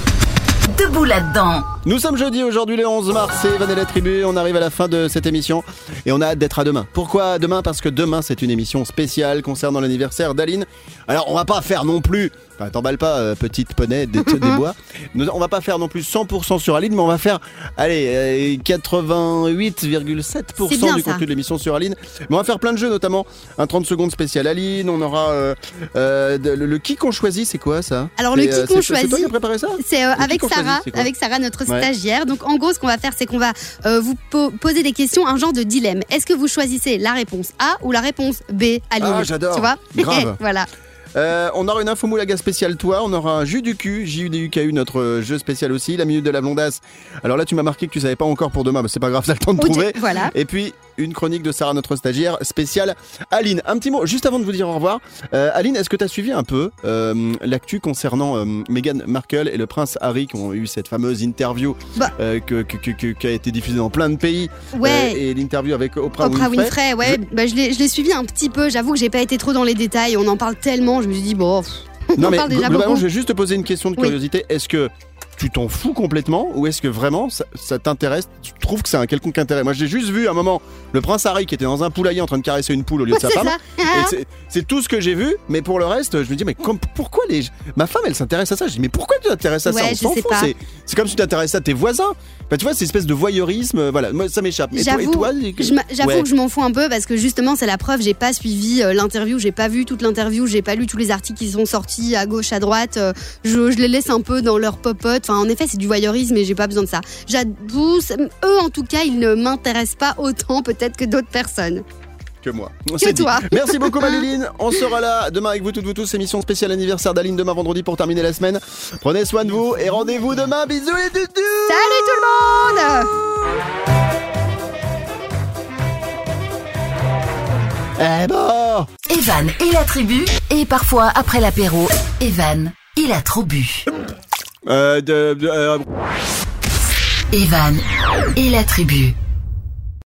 Speaker 3: debout là-dedans.
Speaker 1: Nous sommes jeudi aujourd'hui le 11 mars, c'est la tribu, on arrive à la fin de cette émission et on a hâte d'être à demain. Pourquoi demain? Parce que demain c'est une émission spéciale concernant l'anniversaire d'Aline. Alors on va pas faire non plus, enfin t'emballes pas euh, petite poney des, des bois, Nous- on va pas faire non plus 100% sur Aline mais on va faire, allez, euh, 88,7%
Speaker 2: C'est bien,
Speaker 1: du
Speaker 2: ça.
Speaker 1: contenu de l'émission sur Aline. Mais on va faire plein de jeux notamment un 30 secondes spécial Aline, on aura euh, euh, de- le, le qui qu'on choisit, c'est quoi ça?
Speaker 2: Alors, le
Speaker 1: C'est,
Speaker 2: qui
Speaker 1: euh,
Speaker 2: qu'on
Speaker 1: c'est- C'est toi
Speaker 2: choisit-
Speaker 1: qui as préparé ça?
Speaker 2: C'est euh,
Speaker 1: qui
Speaker 2: avec
Speaker 1: qu'on choisit,
Speaker 2: Sarah,
Speaker 1: c'est quoi?
Speaker 2: avec Sarah, notre
Speaker 1: Ouais.
Speaker 2: stagiaire. Donc en gros, ce qu'on va faire, c'est qu'on va euh, vous po- poser des questions, un genre de dilemme. Est-ce que vous choisissez la réponse A ou la réponse B, Aline?
Speaker 1: Ah, j'adore.
Speaker 2: Tu vois?
Speaker 1: Grave.
Speaker 2: Voilà.
Speaker 1: Euh, on aura une info moulaga spéciale toi, on aura un jus du cul, JUDUKU, notre jeu spécial aussi, la minute de la blondasse. Alors là tu m'as marqué que tu savais pas encore pour demain, mais c'est pas grave, t'as le temps de trouver.
Speaker 2: Voilà.
Speaker 1: Et puis une chronique de Sarah, notre stagiaire spéciale. Aline, un petit mot juste avant de vous dire au revoir. Euh, Aline, est-ce que tu as suivi un peu euh, l'actu concernant euh, Meghan Markle et le prince Harry qui ont eu cette fameuse interview
Speaker 2: Bah.
Speaker 1: que, que- que- que- qui a été diffusée dans plein de pays
Speaker 2: Ouais.
Speaker 1: et l'interview avec Oprah,
Speaker 2: Oprah
Speaker 1: Winfrey?
Speaker 2: Winfrey, ouais, bah, je l'ai je l'ai suivi un petit peu. J'avoue que j'ai pas été trop dans les détails. On en parle tellement. Je me suis dit bon,
Speaker 1: Non
Speaker 2: en
Speaker 1: mais
Speaker 2: parle déjà
Speaker 1: globalement, je vais juste te poser une question de
Speaker 2: Oui.
Speaker 1: curiosité. Est-ce que tu t'en fous complètement ou est-ce que vraiment ça, ça t'intéresse? Tu trouves que c'est un quelconque intérêt? Moi, j'ai juste vu à un moment le prince Harry qui était dans un poulailler en train de caresser une poule au lieu de sa femme. Et c'est- tout ce que j'ai vu, mais pour le reste, je me dis mais comme- pourquoi les ma femme elle s'intéresse à ça? Je dis mais pourquoi tu t'intéresses à ça? On s'en fout. C'est comme si tu t'intéressais à tes voisins. Bah, tu vois, c'est une espèce de voyeurisme. euh, Voilà, moi ça m'échappe.
Speaker 2: J'avoue,
Speaker 1: Ouais.
Speaker 2: que je m'en fous un peu parce que justement c'est la preuve, j'ai pas suivi euh, l'interview, j'ai pas vu toute l'interview, j'ai pas lu tous les articles qui sont sortis à gauche, à droite. euh, je, je les laisse un peu dans leur popote. Enfin en effet c'est du voyeurisme et j'ai pas besoin de ça. J'avoue, eux en tout cas ils ne m'intéressent pas autant peut-être que d'autres personnes.
Speaker 1: que moi.
Speaker 2: Que toi.
Speaker 1: Merci beaucoup Maléline. On sera là demain avec vous toutes vous tous. Émission spéciale anniversaire d'Aline demain vendredi pour terminer la semaine. Prenez soin de vous et rendez-vous demain. Bisous les doudous.
Speaker 2: Salut tout le monde
Speaker 1: Eh bon.
Speaker 3: Evan et la tribu, et parfois après l'apéro, Evan, il a trop bu.
Speaker 1: Euh, de, de- euh,
Speaker 3: Evan et la tribu.